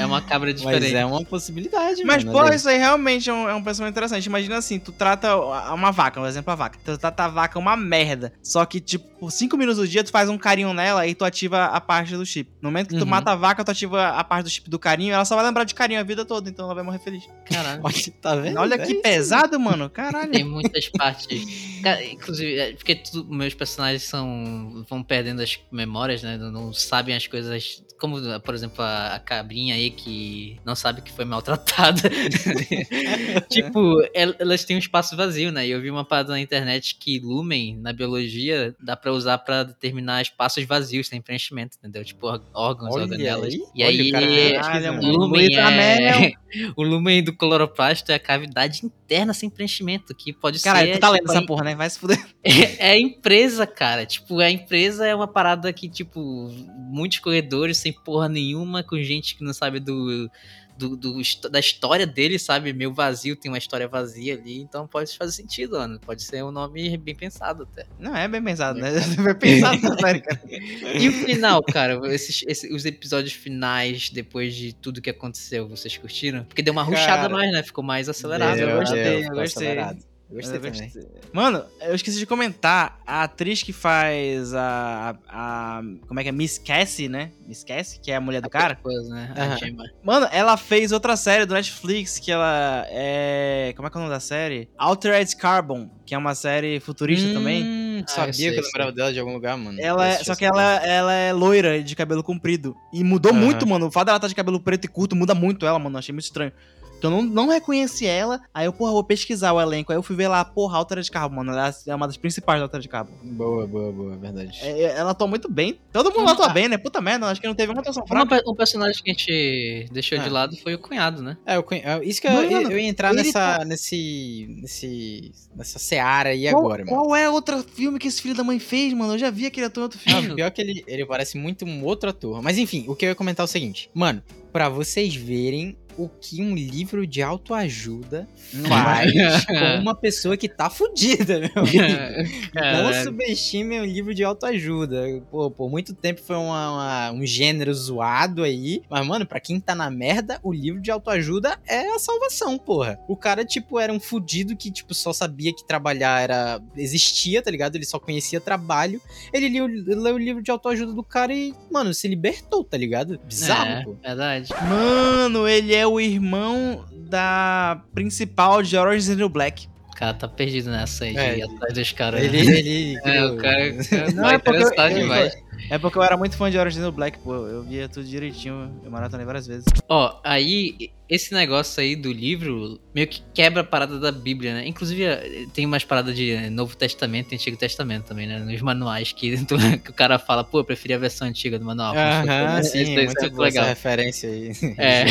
É uma cabra Mas diferente. é uma possibilidade, Mas, mano. pô, aí. isso aí realmente é um, é um pensamento interessante. Imagina assim, tu trata uma vaca, um exemplo a vaca. Tu trata a vaca uma merda. Só que, tipo, por 5 minutos do dia, tu faz um carinho nela e tu ativa a parte do chip. No momento que tu Uhum. mata a vaca, tu ativa a parte do chip do carinho, ela só vai lembrar de carinho a vida toda, então ela vai morrer feliz. Caralho. Olha, tá vendo? Olha É que isso. pesado, mano. Caralho. Tem muitas partes. Cara, inclusive, é porque tu- meus personagens são. vão perdendo as memórias, né? Não sabem as coisas. Como, por exemplo, a, a cabrinha aí que não sabe que foi maltratada. tipo, el- elas têm um espaço vazio, né? E eu vi uma parada na internet que Lumen, na biologia, dá pra usar pra determinar espaços vazios sem preenchimento, entendeu? Tipo, órgãos, Olha organelas. aí, E olha aí, o cara Caralho, pesquisando. mano. Lumen Amel. é... o lumen do cloroplasto é a cavidade interna sem preenchimento, que pode Caralho, ser... tu tá lendo tipo, essa a- porra, né? Vai se fuder. É, é a empresa, cara. Tipo, a empresa é uma parada que, tipo, muitos corredores sem porra nenhuma, com gente que não sabe do, do, do da história dele, sabe? Meio vazio, tem uma história vazia ali. Então pode fazer sentido, mano. Pode ser um nome bem pensado até. Não, é bem pensado, né? Foi pensado cara. E o final, cara? Esses, esses- os episódios finais, depois de tudo que aconteceu, vocês curtiram? Porque deu uma ruchada Cara, mais, né? Ficou mais acelerado. eu Deu, gostei, deu, eu gostei. acelerado. Eu gostei Eu também. gostei. Mano, eu esqueci de comentar. A atriz que faz a. a, a- como é que é? Miss Cassie, né? Miss Cassie, que é a mulher do cara. Coisa, né? A Gemma. Mano, ela fez outra série do Netflix que ela é. Como é que é o nome da série? Altered Carbon, que é uma série futurista também. Hum, Ah, sabia eu sei, que eu lembrava dela de algum lugar, mano. Ela é, só que ela, ela é loira de cabelo comprido. E mudou Aham. muito, mano. O fato dela estar de cabelo preto e curto muda muito ela, mano. Eu achei muito estranho. Então eu não, não reconheci ela. Aí eu, porra, vou pesquisar o elenco. Aí eu fui ver lá, porra, Altera de Cabo, mano. Ela é uma das principais da Altera de Cabo. Boa, boa, boa, verdade. É, é, ela atua muito bem. Todo mundo atua bem, né? Puta merda, acho que não teve uma atuação fraca. pe- um personagem que a gente deixou de Ah. lado foi o cunhado, né? É, eu conhe- é, isso que eu, Mano, eu, eu ia entrar nessa, tá- nesse, nesse, nessa seara aí Qual, agora, mano. qual é outro filme que esse filho da mãe fez, mano? Eu já vi aquele ator em outro Não, filme. pior que ele, ele parece muito um outro ator. Mas enfim, o que eu ia comentar é o seguinte. Mano, pra vocês verem o que um livro de autoajuda faz com uma pessoa que tá fudida, meu amigo. Não subestime um livro de autoajuda. Pô, por muito tempo foi uma- uma- um gênero zoado aí. Mas, mano, pra quem tá na merda, o livro de autoajuda é a salvação, porra. O cara, tipo, era um fudido que, tipo, só sabia que trabalhar era. existia, tá ligado? Ele só conhecia trabalho. Ele leu, leu o livro de autoajuda do cara e, mano, se libertou, tá ligado? Bizarro, É, pô. verdade. Mano, ele é o irmão da principal de Orange is the New Black. O cara tá perdido nessa aí, É, atrás dos caras. Ele. né? ele É, o cara Não, vai é porque interessar eu- eu- demais. É porque eu era muito fã de Orange New Black, pô. Eu via tudo direitinho. Eu maratonei várias vezes. Ó, aí, esse negócio aí do livro meio que quebra a parada da Bíblia, né? Inclusive, eh, tem umas paradas de Novo Testamento e Antigo Testamento também, né? Nos manuais que, que o cara fala, pô, eu preferi a versão antiga do manual. Aham, Isso sim, daí é muito essa legal. referência aí. É,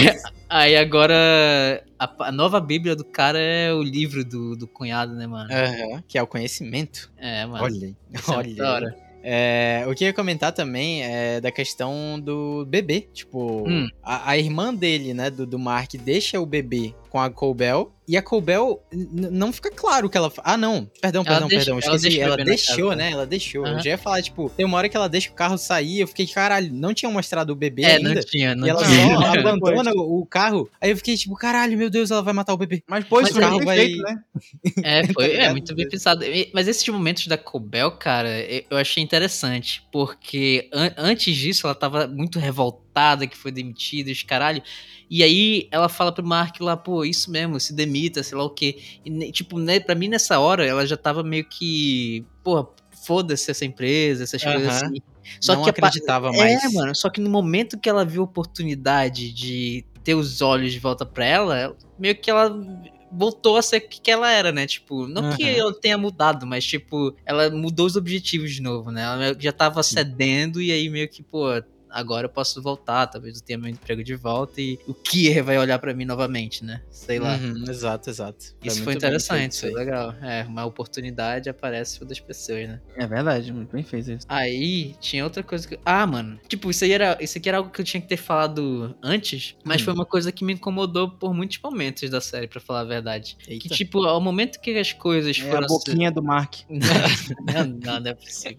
aí agora a, a nova Bíblia do cara é o livro do, do cunhado, né, mano? Aham, que é o conhecimento. É, mano. Olha, aí, Isso é É, o que eu ia comentar também é da questão do bebê. Tipo, Hum. a, a irmã dele, né, do, do Mark, deixa o bebê com a Colbel. E a Colbel não fica claro o que ela. Ah, não. Perdão, Ela perdão, deixa- perdão. ela Esqueci. Ela na deixou, casa. né? Ela deixou. Eu Aham. já ia falar, tipo, tem uma hora que ela deixa o carro sair. Eu fiquei, caralho, não tinham mostrado o bebê É, ainda. não tinha, não e ela tinha. só abandona o, o carro. Aí eu fiquei, tipo, caralho, meu Deus, ela vai matar o bebê. Mas, isso o foi carro vai- feito, né? É, foi, é ligado? muito bem pensado. Mas esses momentos da Cobel, cara, eu eu achei interessante, porque an- antes disso ela tava muito revoltada que foi demitida, os caralho. E aí ela fala pro Mark lá, pô, isso mesmo, se demita, sei lá o quê. E, tipo, né, pra mim nessa hora ela já tava meio que, pô, foda-se essa empresa, essas coisas Aham. assim. Só não que a pa- acreditava mais. É, mano, só que no momento que ela viu a oportunidade de ter os olhos de volta pra ela, meio que ela voltou a ser o que que ela era, né? Tipo, não que Aham. ela tenha mudado, mas tipo, ela mudou os objetivos de novo, né? Ela que já tava cedendo e aí meio que, pô, agora eu posso voltar, talvez eu tenha meu emprego de volta e o Kier vai olhar pra mim novamente, né? Sei lá. Uhum, exato, exato. Isso muito foi interessante, foi legal. É, uma oportunidade aparece para das pessoas, né? É verdade, muito bem feito isso. Aí tinha outra coisa que. Ah, mano. Tipo, isso aí era. Isso aqui era algo que eu tinha que ter falado antes. Mas Hum. foi uma coisa que me incomodou por muitos momentos da série, pra falar a verdade. Que, Eita. tipo, ao momento que as coisas É a foram. boquinha do Mark. não, não, não é possível.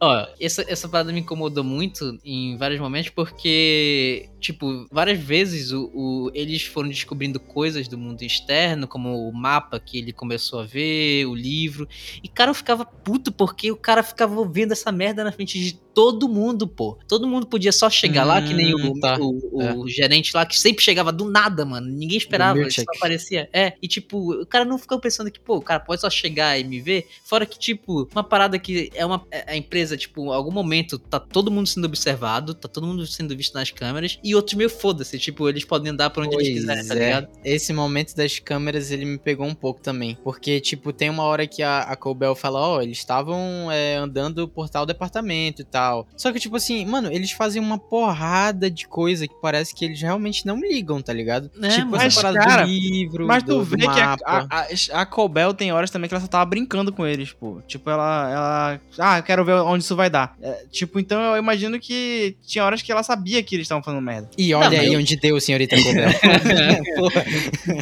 Ó, essa, essa parada me incomodou muito em vários momentos, porque, tipo, várias vezes o, o- eles foram descobrindo coisas do mundo externo, como o mapa que ele começou a ver, o livro. E, cara, eu ficava puto porque o cara ficava ouvindo essa merda na frente de todo mundo, pô. Todo mundo podia só chegar lá, que nem o, Hum, tá. o, o gerente lá, que sempre chegava do nada, mano. Ninguém esperava, só aparecia. É, e tipo, o cara não ficou pensando que, pô, o cara pode só chegar e me ver. Fora que, tipo, uma parada que é uma. é- A empresa, tipo, em algum momento tá todo mundo sendo observado, tá todo mundo sendo visto nas câmeras, e outros meio foda-se, tipo, eles podem andar por onde eles Pois quiserem, tá é. ligado? Esse momento das câmeras, ele me pegou um pouco também. Porque, tipo, tem uma hora que a, a Colbel fala, ó, eles estavam é, andando por tal departamento e tal. Só que, tipo assim, mano, eles fazem uma porrada de coisa que parece que eles realmente não ligam, tá ligado? É, tipo, mas, essa parada cara, do livro, Mas do, tu vê do que a, mapa. a, a, tem horas também que ela só tava brincando com eles, pô. Tipo, ela. ela ah, eu quero ver onde isso vai dar. É, tipo, então eu imagino que tinha horas que ela sabia que eles estavam falando merda. E olha Não, aí mas- onde deu, senhorita. Porra.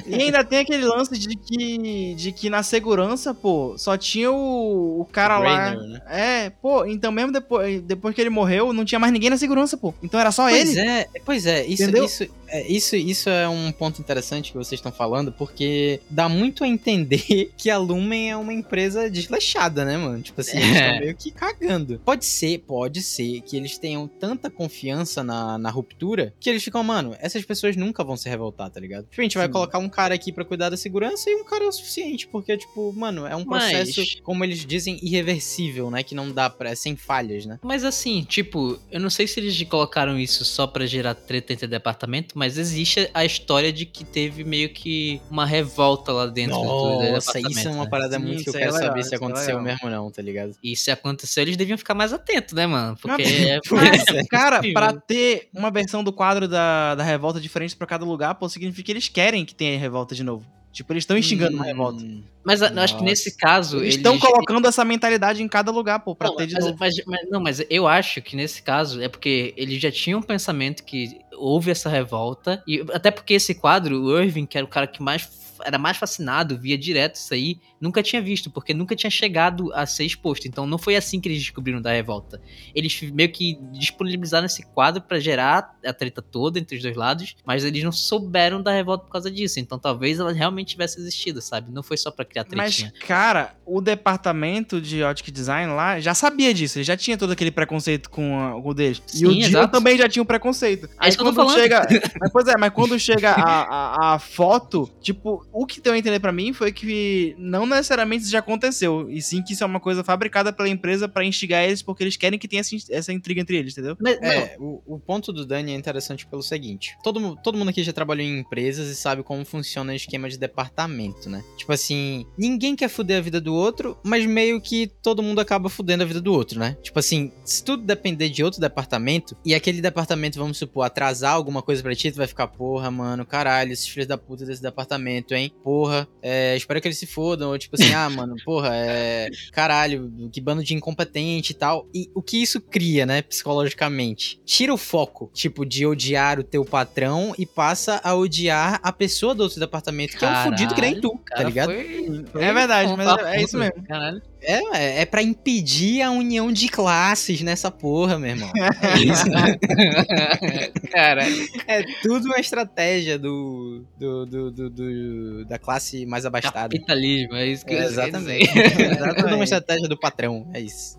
E ainda tem aquele lance de que, de que na segurança, pô, só tinha o, o cara lá. Rainer, né? É, pô, então mesmo depois, depois que ele morreu, não tinha mais ninguém na segurança, pô. Então era só Pois ele. é, pois é, isso, Entendeu? isso é, isso, isso é um ponto interessante que vocês estão falando, porque dá muito a entender que a Lumen é uma empresa desleixada, né, mano? Tipo assim, eles É. estão meio que cagando. Pode ser, pode ser que eles tenham tanta confiança na, na ruptura que eles ficam, mano, essas pessoas nunca vão se revoltar, tá ligado? Tipo, a gente vai Sim. colocar um cara aqui pra cuidar da segurança e um cara é o suficiente, porque, tipo, mano, é um Mas- processo, como eles dizem, irreversível, né? Que não dá pra. é sem falhas, né? Mas assim, tipo, eu não sei se eles colocaram isso só pra gerar treta entre departamento, mas existe a história de que teve meio que uma revolta lá dentro do- do Nossa, departamento. isso é uma né? parada Sim, muito que eu aí quero é legal, saber se é aconteceu legal. mesmo ou não, tá ligado? E se aconteceu, eles deviam ficar mais atentos, né, mano? Porque Mas- é. É. Cara, pra ter uma versão do quadro da, da revolta diferente pra cada lugar, pô, significa que eles querem que tenha revolta de novo. Tipo, eles estão instigando uma revolta. Hum, Mas a- eu acho que nesse caso. Eles eles estão colocando essa mentalidade em cada lugar, pô, pra Não, ter de mas, novo. mas- mas- não, mas eu acho que nesse caso é porque eles já tinham um pensamento que houve essa revolta. E até porque esse quadro, o Irving, que era o cara que mais era mais fascinado, via direto isso aí, nunca tinha visto, porque nunca tinha chegado a ser exposto. Então não foi assim que eles descobriram da revolta. Eles meio que disponibilizaram esse quadro pra gerar a treta toda entre os dois lados, mas eles não souberam da revolta por causa disso. Então talvez ela realmente tivesse existido, sabe? Não foi só pra criar Mas, tretinha. cara, o departamento de Optic Design lá já sabia disso. Ele já tinha todo aquele preconceito com, a- com o deles. e Sim, o Dio também já tinha um preconceito. É tô quando chega. mas, pois é, mas quando chega a, a, a foto, tipo, o que deu a entender pra mim foi que não necessariamente isso já aconteceu. E sim que isso é uma coisa fabricada pela empresa pra instigar eles, porque eles querem que tenha essa, essa intriga entre eles, entendeu? Mas, É, o, o ponto do Dani é interessante pelo seguinte: todo, todo mundo aqui já trabalhou em empresas e sabe como funciona o esquema de departamento, né? Tipo assim, ninguém quer fuder a vida do outro, mas meio que todo mundo acaba fudendo a vida do outro, né? Tipo assim, se tudo depender de outro departamento e aquele departamento, vamos supor, atrasar alguma coisa pra ti, tu vai ficar, porra, mano, caralho, esses filhos da puta desse departamento, hein? Porra, é, espero que eles se fodam. Ou tipo assim, ah, mano, porra, é. Caralho, que bando de incompetente e tal. E o que isso cria, né, psicologicamente? Tira o foco, tipo, de odiar o teu patrão e passa a odiar a pessoa do outro departamento, que é um fudido que nem tu, tá ligado? foi- foi É verdade, mas papo é isso mesmo. Caralho. É, é, pra impedir a união de classes nessa porra, meu irmão. É isso. Cara, é tudo uma estratégia do, do, do, do- do- da classe mais abastada. capitalismo, é isso que É, eu exatamente. dizer. É tudo uma estratégia do patrão, é isso.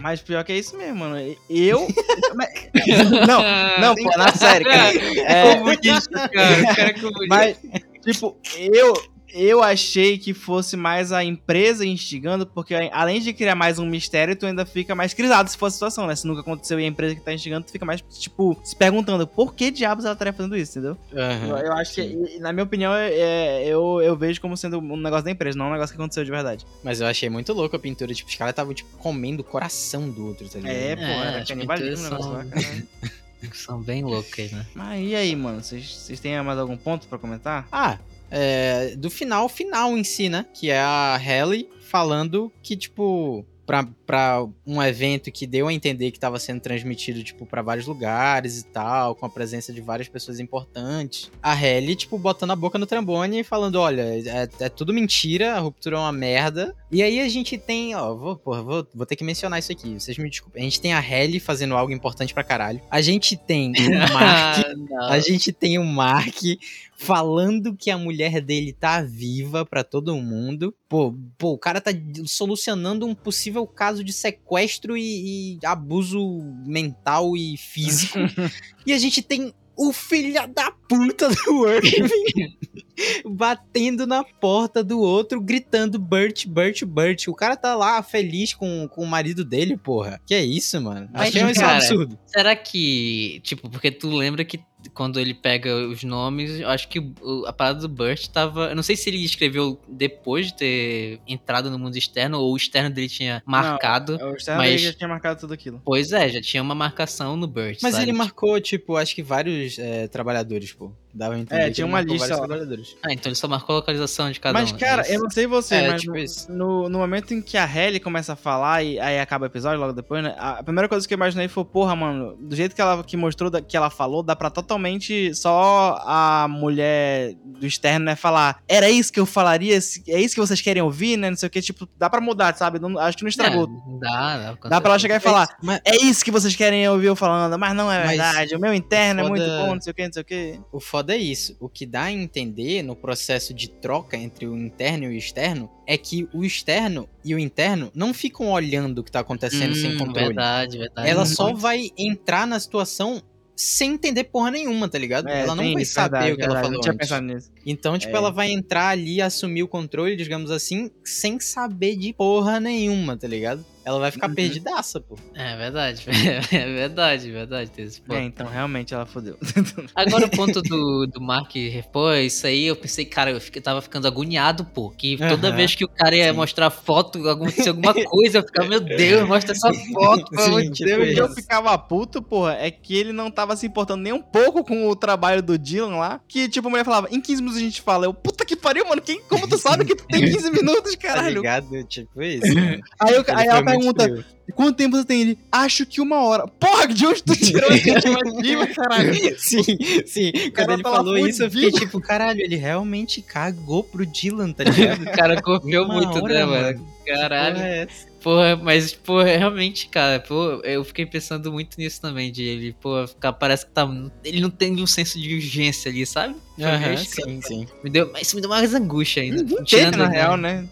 Mas pior que é isso mesmo, mano. Eu. não, não, pô, na série, cara. É, Comunista, cara. O cara é comunista. Mas, tipo, eu, eu achei que fosse mais a empresa instigando, porque além de criar mais um mistério, tu ainda fica mais crisado se for a situação, né? Se nunca aconteceu e a empresa que tá instigando, tu fica mais, tipo, se perguntando por que diabos ela estaria fazendo isso, entendeu? Eu, eu acho que, e- na minha opinião, é, é- eu, eu vejo como sendo um negócio da empresa, não um negócio que aconteceu de verdade. Mas eu achei muito louco a pintura. Tipo, os caras estavam, tipo, comendo o coração do outro, tá ligado? É, pô, era as canibalismo o negócio lá. são-. São bem loucas, né? Mas e aí, mano? Vocês vocês têm mais algum ponto pra comentar? Ah, é, do final, final em si, né? Que é a Halle falando que, tipo, pra, pra um evento que deu a entender que tava sendo transmitido, tipo, pra vários lugares e tal, com a presença de várias pessoas importantes. A Halle, tipo, botando a boca no trambone e falando, olha, é, é tudo mentira, a ruptura é uma merda. E aí a gente tem, ó, vou, porra, vou, vou ter que mencionar isso aqui, vocês me desculpem. A gente tem a Halle fazendo algo importante pra caralho. A gente tem o Mark não. a gente tem o Mark falando que a mulher dele tá viva pra todo mundo. Pô, pô, o cara tá solucionando um possível caso de sequestro e, e abuso mental e físico. e a gente tem o filho da puta do Irving batendo na porta do outro, gritando Bert, Bert, Bert. O cara tá lá feliz com, com o marido dele, porra. Que é isso, mano? Mas, Achei isso um absurdo. Será que, tipo, porque tu lembra que quando ele pega os nomes, eu acho que a parada do Burt tava. Eu não sei se ele escreveu depois de ter entrado no mundo externo ou o externo dele tinha marcado. O Stern Mas- já tinha marcado tudo aquilo. Pois é, já tinha uma marcação no Burt. Mas sabe? ele marcou, tipo, acho que vários é, trabalhadores, pô. Dava a entender É, tinha uma lista. Ah, então ele só marcou a localização de cada Mas, um. é cara, isso? eu não sei você, É, mas tipo no, isso. no, no momento em que a Halle começa a falar e aí acaba o episódio logo depois, né? A primeira coisa que eu imaginei foi, porra, mano, do jeito que ela que mostrou, que ela falou, dá pra totalmente só a mulher do externo, né, falar, era isso que eu falaria, é isso que vocês querem ouvir, né? Não sei o que, tipo, dá pra mudar, sabe? Não- acho que não estragou. É, dá, dá. com Dá pra ela chegar e falar, Mas é isso que vocês querem ouvir eu falando, mas não é Mas verdade, o meu interno é muito foda- bom, não sei o que, não sei o que. o foda é isso. O que dá a entender no processo de troca entre o interno e o externo é que o externo e o interno não ficam olhando o que tá acontecendo sem Hum, controle. Verdade, verdade. Ela só vai entrar na situação sem entender porra nenhuma, tá ligado? É, ela não vai isso, saber verdade, o que ela verdade, falou Não tinha antes. pensado nisso. Então, tipo, É. ela vai entrar ali, assumir o controle, digamos assim, sem saber de porra nenhuma, tá ligado? Ela vai ficar Uhum. perdidaça, pô. É verdade, é verdade, verdade. Tem esse ponto. É, então realmente ela fodeu. Agora o ponto do, do Mark, pô, isso aí eu pensei, cara, eu fiquei, tava ficando agoniado, pô. Que toda Aham, vez que o cara ia sim. mostrar foto, acontecia alguma coisa, eu ficava, meu Deus, mostra essa foto, pelo amor de Sim, Deus. O que eu ficava puto, porra, é que ele não tava se importando nem um pouco com o trabalho do Dylan lá. Que, tipo, a mulher falava, em 15 minutos a gente fala. Eu, puta que pariu, mano. Quem, como tu sabe que tu tem 15 minutos, Tá caralho? ligado? Tipo isso. aí eu- aí ela pergunta, quanto tempo você tem? Ele, acho que uma hora. Porra, de onde tu tirou essa estimativa, caralho? Sim, sim. Quando cara ele falou isso, eu fiquei tipo, caralho, ele realmente cagou pro Dylan, tá ligado? O cara Uma muito, hora, né, mano. mano? Caralho. Porra, é? Porra, mas, porra, realmente, cara, pô, eu fiquei pensando muito nisso também, de ele, pô, ficar, parece que tá. Ele não tem um senso de urgência ali, sabe? Meio Aham, escroto. sim, sim. Me deu, isso me deu mais angústia ainda. Ninguém Tirando, entende, na né? real, né?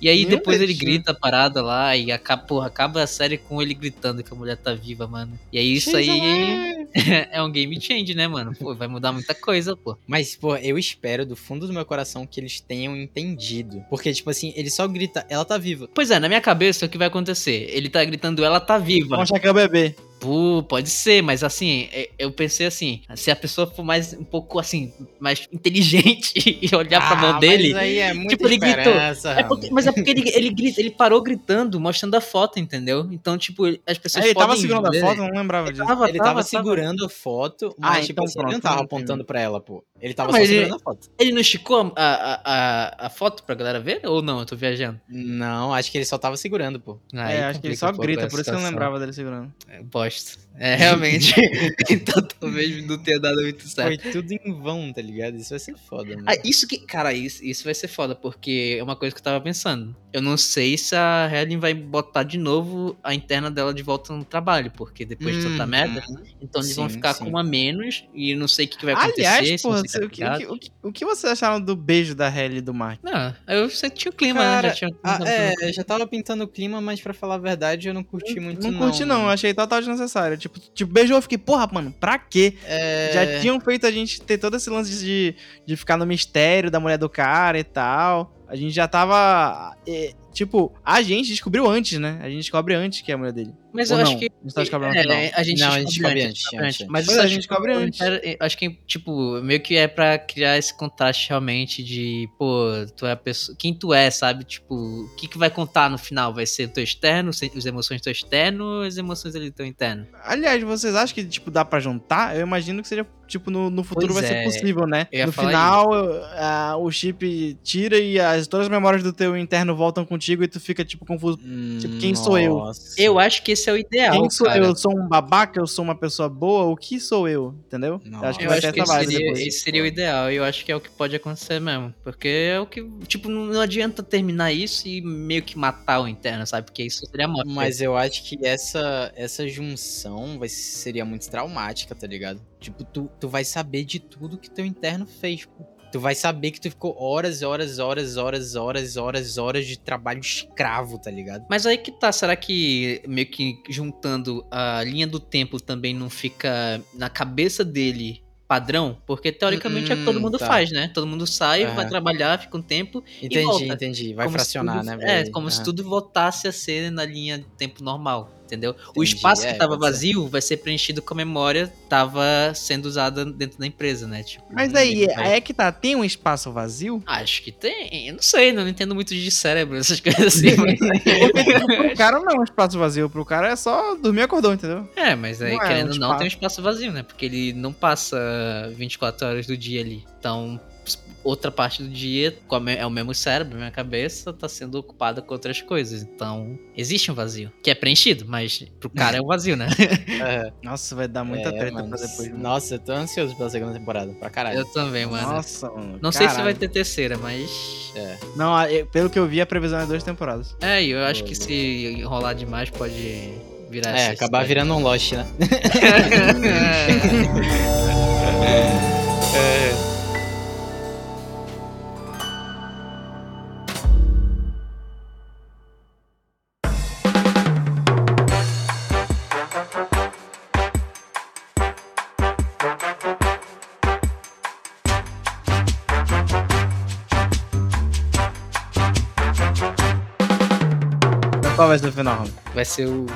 E aí depois ele né? grita a parada lá e acaba, porra, acaba a série com ele gritando que a mulher tá viva, mano. E aí isso aí é um game change, né, mano? Pô, vai mudar muita coisa, pô. Mas, pô, eu espero do fundo do meu coração que eles tenham entendido. Porque, tipo assim, ele só grita, ela tá viva. Pois é, na minha cabeça o que vai acontecer? Ele tá gritando, ela tá viva. Vamos achar que é o bebê. Pô, pode ser, mas assim, é- eu pensei assim, se a pessoa for mais um pouco assim, mais inteligente e olhar pra mão dele. Ah, Mas aí é muito Tipo, ele gritou. É porque- mas é porque ele, ele, grita- ele parou gritando, mostrando a foto, entendeu? Então, tipo, as pessoas Aí ele tava segurando a ver- foto, eu não lembrava disso. Tava, Ele tava, segurando a foto, mas, Ah, tipo então assim, ele não pronto, tava não apontando pra ela, pô. Ele tava Não, só mas ele- segurando a foto. Ele não esticou a, a, a, a foto pra galera ver? Ou não? Eu tô viajando. Não, acho que ele só tava segurando, pô. Aí é, acho que ele só grita, a por isso que eu não lembrava dele segurando. É, bosta. É, realmente. então talvez não tenha dado muito certo. Foi tudo em vão, tá ligado? Isso vai ser foda, mano. Ah, isso que. Cara, isso, isso vai ser foda, porque é uma coisa que eu tava pensando. Eu não sei se a Helen vai botar de novo a interna dela de volta no trabalho, porque depois de tanta Uhum. merda. Então eles vão Sim, ficar sim. com uma menos e não sei o que, que vai acontecer. Aliás, porra, o, que, o, que, o, que, o que vocês acharam do beijo da Halle e do Mark? Não, eu senti o clima, Cara, né? Já tinha. Ah, é, já tava pintando o clima, mas pra falar a verdade, eu não curti muito, não não. curti, não, achei total desnecessário. Tipo, tipo, beijou, eu fiquei, porra, mano, pra quê? É... Já tinham feito a gente ter todo esse lance de, de ficar no mistério da mulher do cara e tal. A gente já tava. é, tipo, a gente descobriu antes, né? A gente descobre antes que é a mulher dele. Mas Ou eu não? acho que. A gente tá descobrindo no é, final. a gente Não, a gente descobre descobre antes, antes, descobre antes. antes. Mas é, a acho gente que- descobre antes. eu Acho que, tipo, meio que é pra criar esse contraste realmente de, pô, tu é a pessoa. Quem tu é, sabe? Tipo, o que, que vai contar no final? Vai ser o teu externo, as emoções do teu externo ou as emoções ali do teu interno? Aliás, vocês acham que, tipo, dá pra juntar? Eu imagino que seja, tipo, no, no futuro Pois vai ser é, possível, né? No final, ah, o chip tira e as, todas as memórias do teu interno voltam contigo e tu fica, tipo, confuso. Tipo, quem sou eu? Nossa. Eu acho que esse é o ideal. Quem sou cara. eu? Sou um babaca? Eu sou uma pessoa boa? O que sou eu? Entendeu? Nossa. Eu acho que Eu vai acho ter que essa esse seria, depois. esse seria o ideal, e eu acho que é o que pode acontecer mesmo. Porque é o que. Tipo, não adianta terminar isso e meio que matar o interno, sabe? Porque isso seria morte. Mas eu acho que essa, essa junção vai, seria muito traumática, tá ligado? Tipo, tu, tu vai saber de tudo que teu interno fez, pô. Tu vai saber que tu ficou horas, horas, horas, horas, horas, horas, horas de trabalho escravo, tá ligado? Mas aí que tá, será que meio que juntando a linha do tempo também não fica na cabeça dele padrão? Porque teoricamente é o que todo Hum, mundo tá. faz, né? Todo mundo sai, Aham. vai trabalhar, fica um tempo. Entendi, volta. entendi. Vai como se fracionar, tudo- né, É, como se Aham. tudo voltasse a ser na linha de tempo normal. Entendeu? o Entendi, espaço é, que tava pode ser. vazio vai ser preenchido com a memória tava sendo usada dentro da empresa, né? Tipo, Mas aí, vai- é que tá, tem um espaço vazio? Acho que tem. Eu não sei, não entendo muito de cérebro, essas coisas assim. mas- Pro cara não é um espaço vazio, pro cara é só dormir e acordou, entendeu? é, mas aí, Não é querendo um ou não, espaço. tem um espaço vazio, né? Porque ele não passa 24 horas do dia ali. Então, outra parte do dia é o mesmo cérebro, a mesma cabeça, tá sendo ocupada com outras coisas. Então, existe um vazio. Que é preenchido, mas pro cara é um vazio, né? Aham. Nossa, vai dar muita É, treta mano. pra depois. mano. Nossa, eu tô ansioso pela segunda temporada, pra caralho. Eu também, mano. Nossa, mano. Não sei se vai caralho. ter terceira, mas. É. Não, pelo que eu vi, a previsão é duas temporadas. É, e eu acho que se enrolar demais pode virar É, essa acabar história. virando um Lost, né? Qual Vai ser o.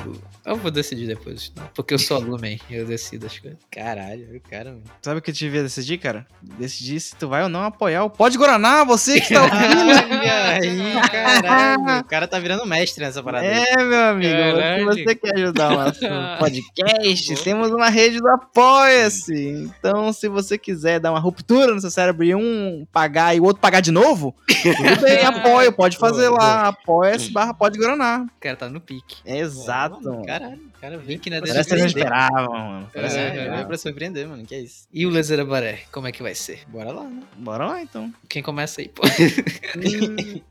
Eu vou decidir depois, porque eu sou aluno, hein, eu decido as coisas. Caralho, cara, mano. Sabe o que eu devia decidir, cara? Decidir se tu vai ou não apoiar o Pode Guaraná, você que tá ouvindo. Aí, caralho. O cara tá virando mestre nessa parada. É, meu amigo, Caralho. se você quer ajudar o nosso podcast, temos uma rede do Apoia-se. Então, se você quiser dar uma ruptura no seu cérebro e um pagar e o outro pagar de novo, tudo bem, apoio, pode fazer lá, apoia-se barra Pode Guaraná. O cara tá no pique. Exato. Caralho, o cara vem Link na Parece que não esperava, mano. Parece É, que é. veio pra surpreender, mano. Que é isso? E o Laser Baré, como é que vai ser? Bora lá, né? Bora lá, então. Quem começa aí, pô?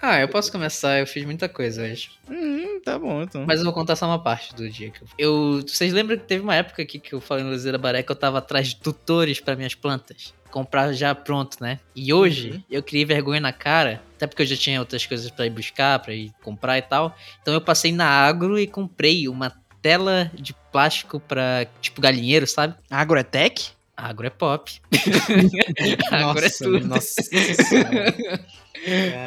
ah, eu posso começar, eu fiz muita coisa hoje. hum, tá bom, então. Mas eu vou contar só uma parte do dia que eu. eu vocês lembram que teve uma época aqui que eu falei no Laser Baré que eu tava atrás de tutores pra minhas plantas? Comprar já pronto, né? E hoje Uhum. eu criei vergonha na cara, até porque eu já tinha outras coisas pra ir buscar, pra ir comprar e tal. Então eu passei na agro e comprei uma tela de plástico pra, tipo, galinheiro, sabe? Agrotech? Agro é pop. agro é Nossa, tudo. Nossa.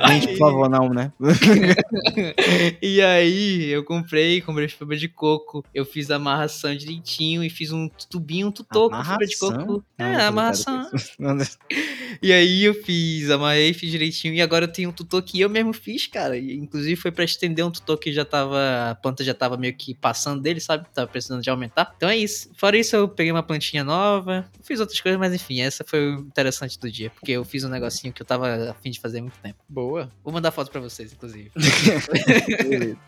Gente, por favor, não, né? e aí, eu comprei, comprei fibra de coco, eu fiz a amarração direitinho e fiz um tubinho, um tutor com fibra de Amarração? coco. Não, É, amarração. não. E aí eu fiz, amarrei, fiz direitinho e agora eu tenho um tutor que eu mesmo fiz, cara. E, inclusive foi pra estender um tutor que já tava, a planta já tava meio que passando dele, sabe? Tava precisando de aumentar. Então é isso. Fora isso, eu peguei uma plantinha nova, fiz outras coisas, mas enfim, essa foi o interessante do dia, porque eu fiz um negocinho que eu tava a fim de fazer muito tempo. Boa. Vou mandar foto pra vocês, inclusive.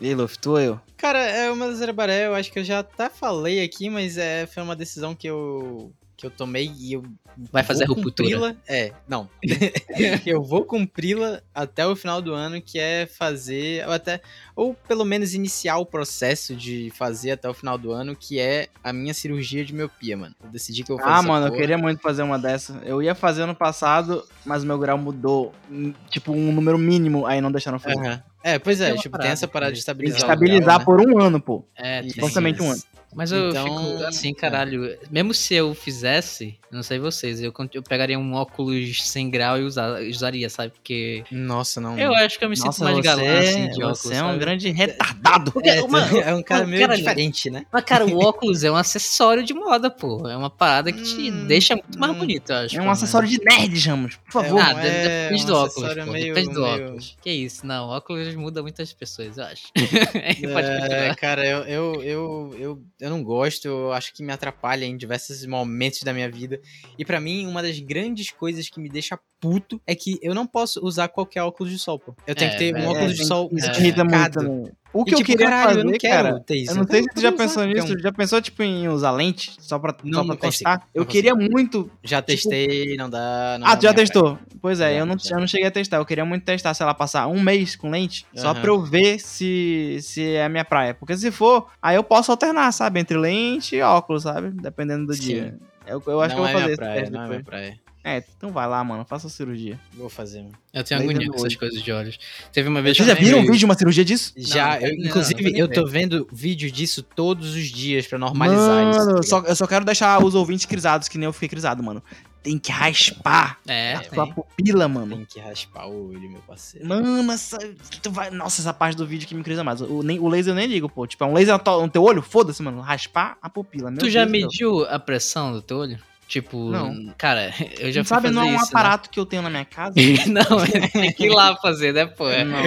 E Luffy, tu ou eu? Cara, é uma Zerabaré, eu acho que eu já até falei aqui, mas é, foi uma decisão que eu que eu tomei e eu Vai fazer vou ruptura. cumpri-la. É, não. eu vou cumpri-la até o final do ano, que é fazer, ou até, ou pelo menos iniciar o processo de fazer até o final do ano, que é a minha cirurgia de miopia, mano. Eu decidi que eu vou fazer Ah, mano, eu porra. queria muito fazer uma dessa. Eu ia fazer ano passado, mas meu grau mudou. hum, Tipo, um número mínimo, aí não deixaram fazer. Aham. É, pois é, Tem tipo, tem parada essa parada de Tem que estabilizar. o estabilizar grau, né? por um ano, pô. É, tem Constantemente um ano. Mas eu Então, fico assim, é. caralho. Mesmo se eu fizesse, não sei vocês, eu, eu pegaria um óculos sem grau e usar, usaria, sabe? Porque Nossa, não. eu acho que eu me sinto Nossa, mais você, galã assim de você óculos. é um sabe? grande retardado. É, Mano, é um cara mano, meio caralho. diferente, né? Mas, cara, o óculos é um acessório de moda, pô. É uma parada que te Hum, deixa muito mais hum. bonito, eu acho. É um acessório de nerd, Ramos. Por É favor. um- Ah, de- é depende um do óculos, pô. meio- depende do meio- óculos. Que isso, não, óculos muda muitas pessoas, eu acho. É, continuar. cara, eu, eu, eu, eu, eu não gosto, eu acho que me atrapalha em diversos momentos da minha vida. E pra mim, uma das grandes coisas que me deixa puto é que eu não posso usar qualquer óculos de sol, pô. Eu tenho É, que ter um óculos de tem- sol Isso é, irrita muito O E, que eu tipo, queria caralho, fazer, eu não quero cara... ter isso. Eu não sei se tu já pensou nisso. um. Já pensou, tipo, em usar lente? Só pra, Não, só pra não consigo, testar? Eu queria muito... Já testei, não dá. Não Ah, tu já praia. testou? Pois é, eu, não, já. eu não cheguei a testar. Eu queria muito testar, sei lá, passar um mês com lente, só Aham. pra eu ver se, se é a minha praia. Porque se for, aí eu posso alternar, sabe? Entre lente e óculos, sabe? Dependendo do Sim. dia. Eu, eu acho não que eu vou é fazer esse praia, teste não é minha depois. praia. É, então vai lá, mano, faça a cirurgia. Vou fazer, mano. Eu tenho Laser agonia com essas coisas de olhos. Teve uma vez Vocês que já viram um vídeo de uma cirurgia disso? Já, não, eu- não, inclusive, não, eu tô vendo vídeo disso todos os dias pra normalizar isso. tá Mano, ligado? só, eu só quero deixar os ouvintes crisados, que nem eu fiquei crisado, mano. tem que raspar É, a pupila, mano. Tem que raspar o olho, meu parceiro. Mano, essa, tu vai, nossa, essa parte do vídeo que me incomoda mais. O, nem, o laser eu nem ligo, pô. Tipo, é um laser no teu olho? Foda-se, mano. Raspar a pupila. Meu Tu já Deus mediu a pressão do teu olho? Tipo, Não. cara, eu já Não fui sabe, fazer não é um isso, né? aparato que eu tenho na minha casa? não, tem que ir lá fazer, né, pô? Não.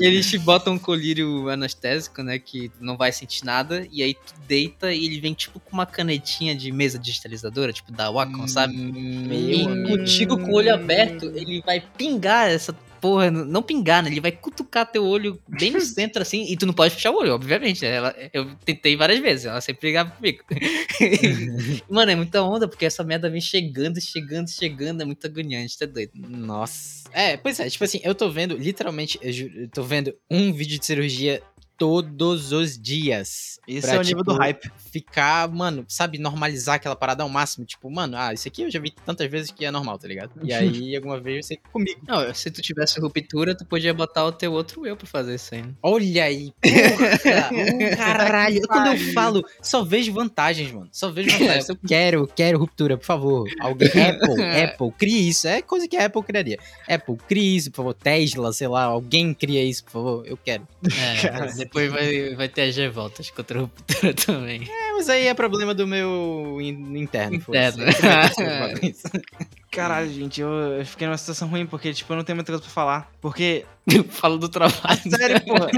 E eles te botam um colírio anestésico, né? Que não vai sentir nada. E aí tu deita e ele vem tipo com uma canetinha de mesa digitalizadora, tipo da Wacom, sabe? Meu E amigo. contigo com o olho aberto, ele vai pingar essa porra. Não pingar, né? Ele vai cutucar teu olho bem no centro, assim. E tu não pode fechar o olho, obviamente. né? Ela, eu tentei várias vezes, ela sempre brigava comigo. Mano, é muita onda, porque essa merda vem chegando, chegando, chegando. É muito agoniante, tá doido. Nossa. É, pois é, tipo assim, eu tô vendo, literalmente, eu, ju- eu tô vendo um vídeo de cirurgia todos os dias. Esse Pra, é o nível do tipo, hype. Ficar, mano, sabe, normalizar aquela parada ao máximo. Tipo, mano, ah, isso aqui eu já vi tantas vezes que é normal, tá ligado? E aí, alguma vez, você comigo. Não, se tu tivesse ruptura, tu podia botar o teu outro eu pra fazer isso aí. né? Olha aí, porra! Caralho, quando eu falo, só vejo vantagens, mano. Só vejo vantagens. Eu quero, quero ruptura, por favor. Alguém, Apple, Apple, crie isso. É coisa que a Apple criaria. Apple, crie isso, por favor. Tesla, sei lá, alguém cria isso, por favor. Eu quero. É, depois vai, vai ter as revoltas contra a ruptura também. Mas aí é problema do meu in- interno. Interno. Caralho, gente, eu, fiquei numa situação ruim, porque, tipo, eu não tenho muita coisa pra falar. Porque, Eu falo do trabalho. a série, porra.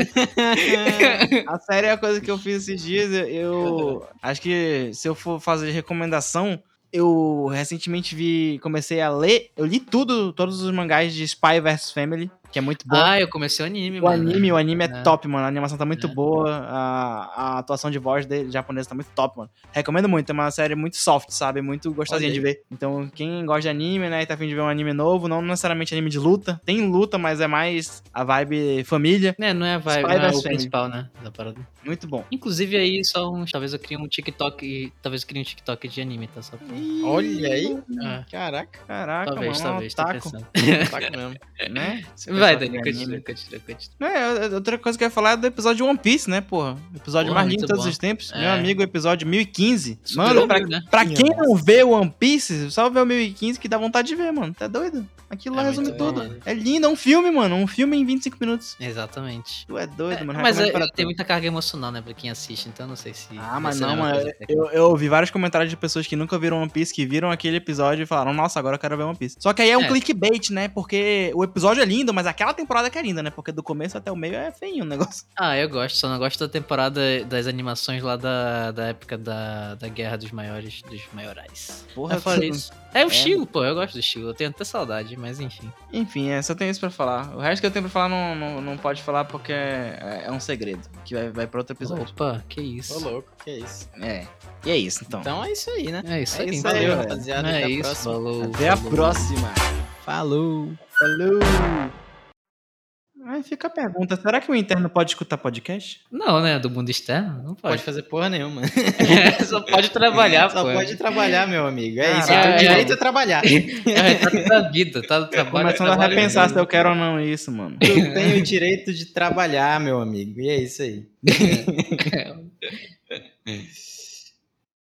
a série é a coisa que eu fiz esses dias. Eu, eu acho que se eu for fazer recomendação, eu recentemente vi, comecei a ler, eu li tudo, todos os mangás de Spy vs Family, que é muito bom. Ah, eu comecei o anime, O mano. anime, o anime é, É. top, mano. A animação tá muito É. boa. A, a atuação de voz dele, japonesa, tá muito top, mano. Recomendo muito. É uma série muito soft, sabe? Muito gostosinha de ver. Então, quem gosta de anime, né, e tá afim de ver um anime novo, não necessariamente anime de luta. Tem luta, mas é mais a vibe família. É, não é a vibe, Spy não é o principal, né? Da parada. Muito bom. Inclusive aí, só um. Talvez eu crie um TikTok. Talvez eu crie um TikTok de anime, tá? Só pra... Olha aí. É, Caraca, Caraca, talvez, mano. talvez, taco, pensando. tá mesmo. né? Vai, Dani, continua, continua, continua. É, outra coisa que eu ia falar é do episódio de One Piece, né, porra? Episódio Porra, mais lindo de todos bom. os tempos. É. Meu amigo, episódio 1015. Superou Mano, pra, né? pra quem não vê One Piece, só vê o 1015 que dá vontade de ver, mano. Tá doido? Aquilo lá É resume muito tudo. bom. É lindo, é um filme, mano. Um filme em 25 minutos. Exatamente. Tu é doido, É, mano. mas é, tem todos. muita carga emocional, né, pra quem assiste, então não sei se. Ah, mas não, mano. Eu, eu ouvi vários comentários de pessoas que nunca viram One Piece, que viram aquele episódio e falaram, nossa, agora eu quero ver One Piece. Só que aí é um É. clickbait, né? Porque o episódio é lindo, mas aquela temporada que é linda, né? Porque do começo até o meio é feinho o negócio. Ah, eu gosto, só não gosto da temporada das animações lá da, da época da, da Guerra dos Maiores, dos Maiorais. Porra, fora tu- isso. É o É. estilo, pô, eu gosto do estilo, eu tenho até saudade, mas enfim. Enfim, é, só tenho isso pra falar. O resto que eu tenho pra falar não, não, não pode falar porque é, é um segredo. Que vai, vai pra outro episódio. Opa, que isso. Ô, louco, que isso. É. E é isso, então. Então é isso aí, né? É isso É aí, isso então. aí, Valeu, rapaziada. É até a isso, próxima. falou. Até a falou. próxima. Falou. Falou! Aí fica a pergunta: será que o interno pode escutar podcast? Não, né, do mundo externo, não Pode pode. fazer porra nenhuma. Só pode trabalhar, Só pô. pode trabalhar, meu amigo. É isso. Caralho. O direito é trabalhar. É, tá da vida, tá do trabalho. Começando a repensar mesmo. se eu quero ou não isso, mano. Eu tenho o direito de trabalhar, meu amigo. E é isso aí.